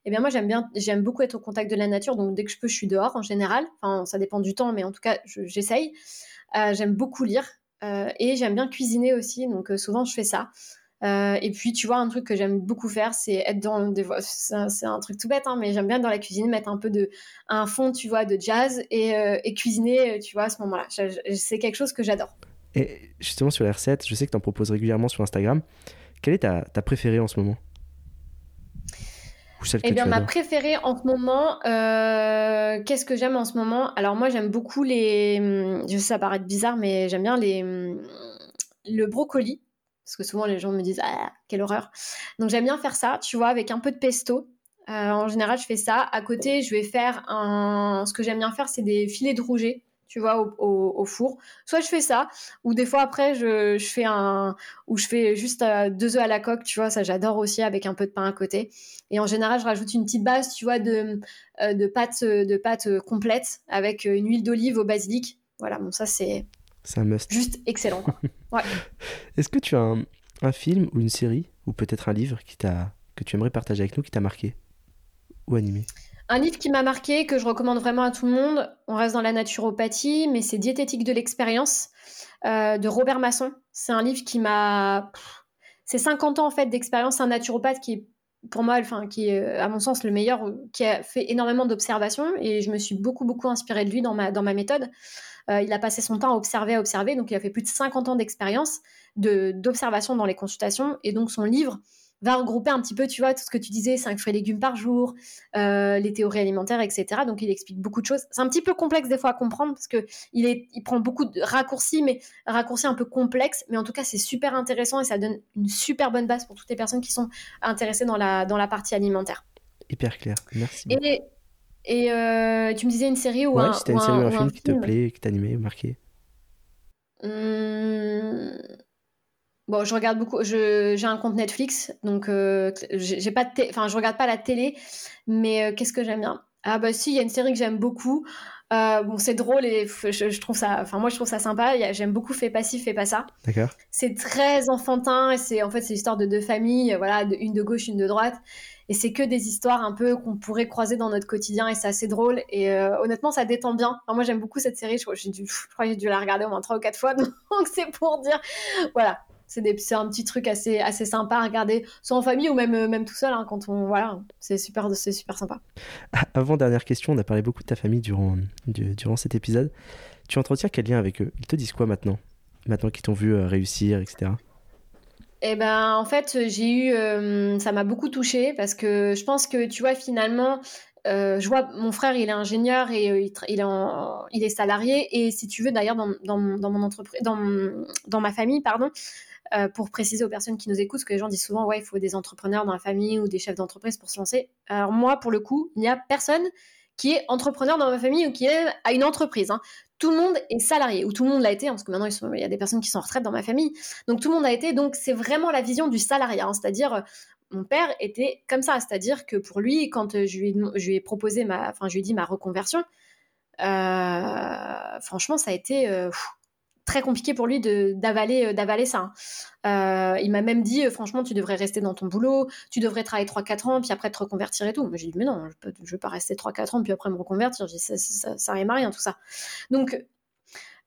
Eh bien moi j'aime bien j'aime beaucoup être au contact de la nature. Donc dès que je peux je suis dehors en général. Enfin ça dépend du temps mais en tout cas j'essaye. J'aime beaucoup lire euh, et j'aime bien cuisiner aussi, donc euh, souvent je fais ça. Euh, et puis, tu vois, un truc que j'aime beaucoup faire, c'est être dans des C'est un, truc tout bête, hein, mais j'aime bien dans la cuisine mettre un peu de un fond, tu vois, de jazz et, cuisiner, tu vois, à ce moment-là. C'est quelque chose que j'adore. Et justement sur les recettes, je sais que tu en proposes régulièrement sur Instagram. Quelle est ta, ta préférée en ce moment? Eh bien, ma préférée en ce moment, euh, qu'est-ce que j'aime en ce moment? Alors moi, j'aime beaucoup les. Hum, je sais, ça paraît bizarre, mais j'aime bien les hum, le brocoli parce que souvent les gens me disent ah quelle horreur. Donc j'aime bien faire ça, tu vois, avec un peu de pesto. Euh, en général, je fais ça. À côté, je vais faire un. Ce que j'aime bien faire, c'est des filets de rouget tu vois, au, four. Soit je fais ça, ou des fois après, je, fais un, ou je fais juste euh, deux œufs à la coque, tu vois, ça j'adore aussi avec un peu de pain à côté. Et en général, je rajoute une petite base, tu vois, de, euh, de pâte, de pâte complète avec une huile d'olive au basilic. Voilà, bon, ça c'est. C'est un must. Juste excellent. Ouais. Est-ce que tu as un, un, film ou une série, ou peut-être un livre qui que tu aimerais partager avec nous, qui t'a marqué ou animé? Un livre qui m'a marqué, que je recommande vraiment à tout le monde, on reste dans la naturopathie, mais c'est Diététique de l'expérience euh, de Robert Masson. C'est un livre qui m'a... C'est 50 ans en fait d'expérience, un naturopathe qui est pour moi, enfin, qui est à mon sens le meilleur, qui a fait énormément d'observations et je me suis beaucoup beaucoup inspirée de lui dans ma, dans ma méthode. Il a passé son temps à observer, à observer. Donc, il a fait plus de 50 ans d'expérience d'observation dans les consultations. Et donc, son livre va regrouper un petit peu, tu vois, tout ce que tu disais, 5 fruits et légumes par jour, euh, les théories alimentaires, etc. Donc, il explique beaucoup de choses. C'est un petit peu complexe des fois à comprendre parce que il, est, il prend beaucoup de raccourcis, mais raccourcis un peu complexes. Mais en tout cas, c'est super intéressant et ça donne une super bonne base pour toutes les personnes qui sont intéressées dans la, dans la partie alimentaire. Hyper clair. Merci. Et, et euh, tu me disais une série ou ouais, un, c'était une série ou un, film qui te plaît, qui t'a animé, marqué. Hum... Bon, je regarde beaucoup. J'ai un compte Netflix, donc euh, j'ai pas enfin, je regarde pas la télé, mais euh, qu'est-ce que j'aime bien? Ah bah si, il y a une série que j'aime beaucoup. Euh, bon, c'est drôle et je, trouve ça, enfin moi je trouve ça sympa. J'aime beaucoup Fait passif, fait pas ça. D'accord. C'est très enfantin et c'est en fait c'est l'histoire de deux familles, voilà, une de gauche, une de droite, et c'est que des histoires un peu qu'on pourrait croiser dans notre quotidien et c'est assez drôle et honnêtement ça détend bien. moi j'aime beaucoup cette série. Je, crois, dû, je crois que j'ai dû la regarder au moins trois ou quatre fois, donc c'est pour dire, voilà, c'est un petit truc assez, assez sympa à regarder, soit en famille ou même, même tout seul, hein, quand on. Voilà, c'est super, super sympa. Avant, dernière question, on a parlé beaucoup de ta famille durant, durant cet épisode. Tu entretiens quel lien avec eux? Ils te disent quoi maintenant? Maintenant qu'ils t'ont vu euh, réussir, etc. Eh ben, en fait, j'ai eu. Euh, ça m'a beaucoup touché parce que je pense que, tu vois, finalement, euh, je vois mon frère, il est ingénieur et il, il, est il, est salarié. Et si tu veux, d'ailleurs, dans, dans, dans, mon entreprise, dans, dans ma famille, pardon, euh, pour préciser aux personnes qui nous écoutent, parce que les gens disent souvent, ouais, il faut des entrepreneurs dans la famille ou des chefs d'entreprise pour se lancer. Alors moi, pour le coup, il n'y a personne qui est entrepreneur dans ma famille ou qui est à une entreprise. Hein. Tout le monde est salarié, ou tout le monde l'a été, hein, parce que maintenant il y a des personnes qui sont en retraite dans ma famille. Donc tout le monde a été, donc c'est vraiment la vision du salariat, hein. c'est-à-dire euh, mon père était comme ça, c'est-à-dire que pour lui, quand euh, je lui ai, proposé ma, enfin je lui ai dit ma reconversion, franchement ça a été, très compliqué pour lui d'avaler euh, d'avaler ça. Hein. Euh, il m'a même dit, euh, franchement, tu devrais rester dans ton boulot, tu devrais travailler 3-4 ans, puis après te reconvertir et tout. Moi, j'ai dit, mais non, je ne veux pas rester 3-4 ans, puis après me reconvertir. Dit, ça, ça, ça, à rien, tout ça. Donc,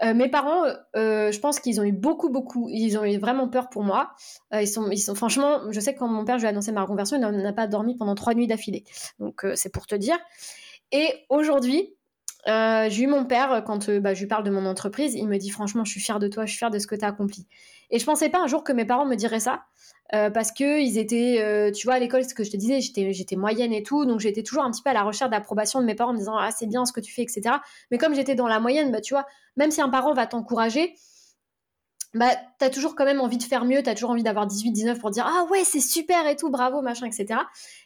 mes parents, je pense qu'ils ont eu beaucoup, beaucoup, ils ont eu vraiment peur pour moi. ils, sont, ils sont, franchement, je sais que quand mon père, je lui ai annoncé ma reconversion, il n'a pas dormi pendant trois nuits d'affilée. Donc, c'est pour te dire. Et aujourd'hui, euh, j'ai eu mon père, euh, quand euh, bah, je lui parle de mon entreprise, il me dit franchement, je suis fière de toi, je suis fière de ce que tu as accompli. Et je pensais pas un jour que mes parents me diraient ça, parce que ils étaient, tu vois, à l'école, ce que je te disais, j'étais, moyenne et tout, donc j'étais toujours un petit peu à la recherche d'approbation de mes parents en me disant, ah, c'est bien ce que tu fais, etc. Mais comme j'étais dans la moyenne, bah, tu vois, même si un parent va t'encourager, bah, as toujours quand même envie de faire mieux, tu as toujours envie d'avoir 18, 19 pour dire ah ouais, c'est super et tout, bravo, machin, etc.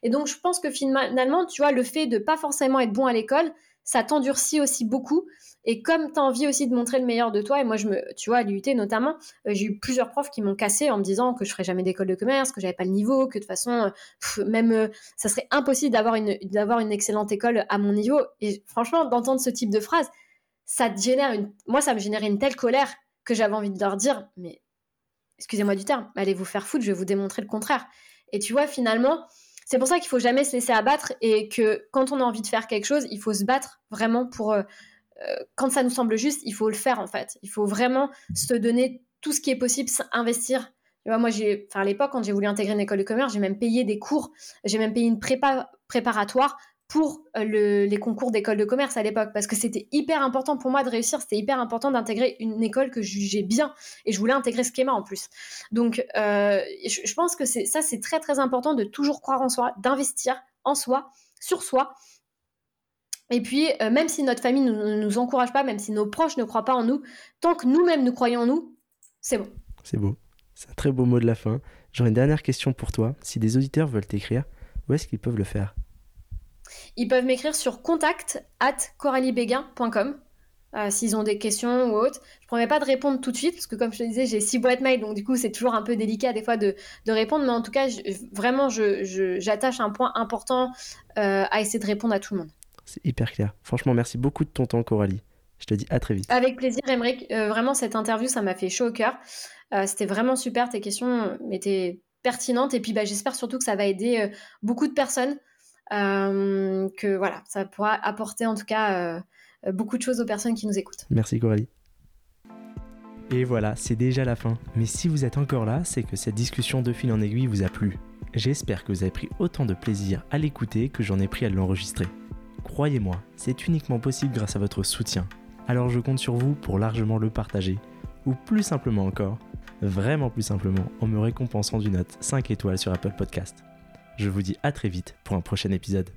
Et donc, je pense que finalement, tu vois, le fait de pas forcément être bon à l'école, ça t'endurcit aussi beaucoup. Et comme tu as envie aussi de montrer le meilleur de toi, et moi, je me, tu vois, à l'UT notamment, euh, j'ai eu plusieurs profs qui m'ont cassé en me disant que je ferais jamais d'école de commerce, que j'avais pas le niveau, que de toute façon, euh, même euh, ça serait impossible d'avoir une, d'avoir une excellente école à mon niveau. Et franchement, d'entendre ce type de phrase, ça te génère une, moi, ça me générait une telle colère que j'avais envie de leur dire, mais excusez-moi du terme, allez vous faire foutre, je vais vous démontrer le contraire. Et tu vois, finalement, c'est pour ça qu'il faut jamais se laisser abattre et que quand on a envie de faire quelque chose, il faut se battre vraiment pour. Euh, euh, quand ça nous semble juste, il faut le faire en fait. Il faut vraiment se donner tout ce qui est possible, investir. Moi, j'ai, à l'époque, quand j'ai voulu intégrer une école de commerce, j'ai même payé des cours, j'ai même payé une prépa préparatoire pour euh, les concours d'école de commerce à l'époque, parce que c'était hyper important pour moi de réussir, c'était hyper important d'intégrer une école que je jugeais bien, et je voulais intégrer Schema en plus. Donc, euh, je, pense que ça, c'est très très important de toujours croire en soi, d'investir en soi, sur soi. Et puis, euh, même si notre famille ne nous, encourage pas, même si nos proches ne croient pas en nous, tant que nous-mêmes nous croyons en nous, c'est bon. C'est beau. C'est un très beau mot de la fin. J'aurais une dernière question pour toi. Si des auditeurs veulent t'écrire, où est-ce qu'ils peuvent le faire? Ils peuvent m'écrire sur contact at coraliebeguin.com euh, s'ils ont des questions ou autres. Je ne promets pas de répondre tout de suite parce que comme je te disais, j'ai six boîtes mail, donc du coup c'est toujours un peu délicat des fois de, répondre, mais en tout cas, vraiment, j'attache un point important euh, à essayer de répondre à tout le monde. C'est hyper clair. Franchement, merci beaucoup de ton temps, Coralie. Je te dis à très vite. Avec plaisir, Emmerich. Euh, vraiment, cette interview, ça m'a fait chaud au cœur. C'était vraiment super. Tes questions étaient pertinentes. Et puis, bah, j'espère surtout que ça va aider beaucoup de personnes euh, euh, que voilà, ça pourra apporter en tout cas euh, euh, beaucoup de choses aux personnes qui nous écoutent. Merci Coralie. Et voilà, c'est déjà la fin. Mais si vous êtes encore là, c'est que cette discussion de fil en aiguille vous a plu. J'espère que vous avez pris autant de plaisir à l'écouter que j'en ai pris à l'enregistrer. Croyez-moi, c'est uniquement possible grâce à votre soutien. Alors je compte sur vous pour largement le partager. Ou plus simplement encore, vraiment plus simplement, en me récompensant d'une note 5 étoiles sur Apple Podcast. Je vous dis à très vite pour un prochain épisode.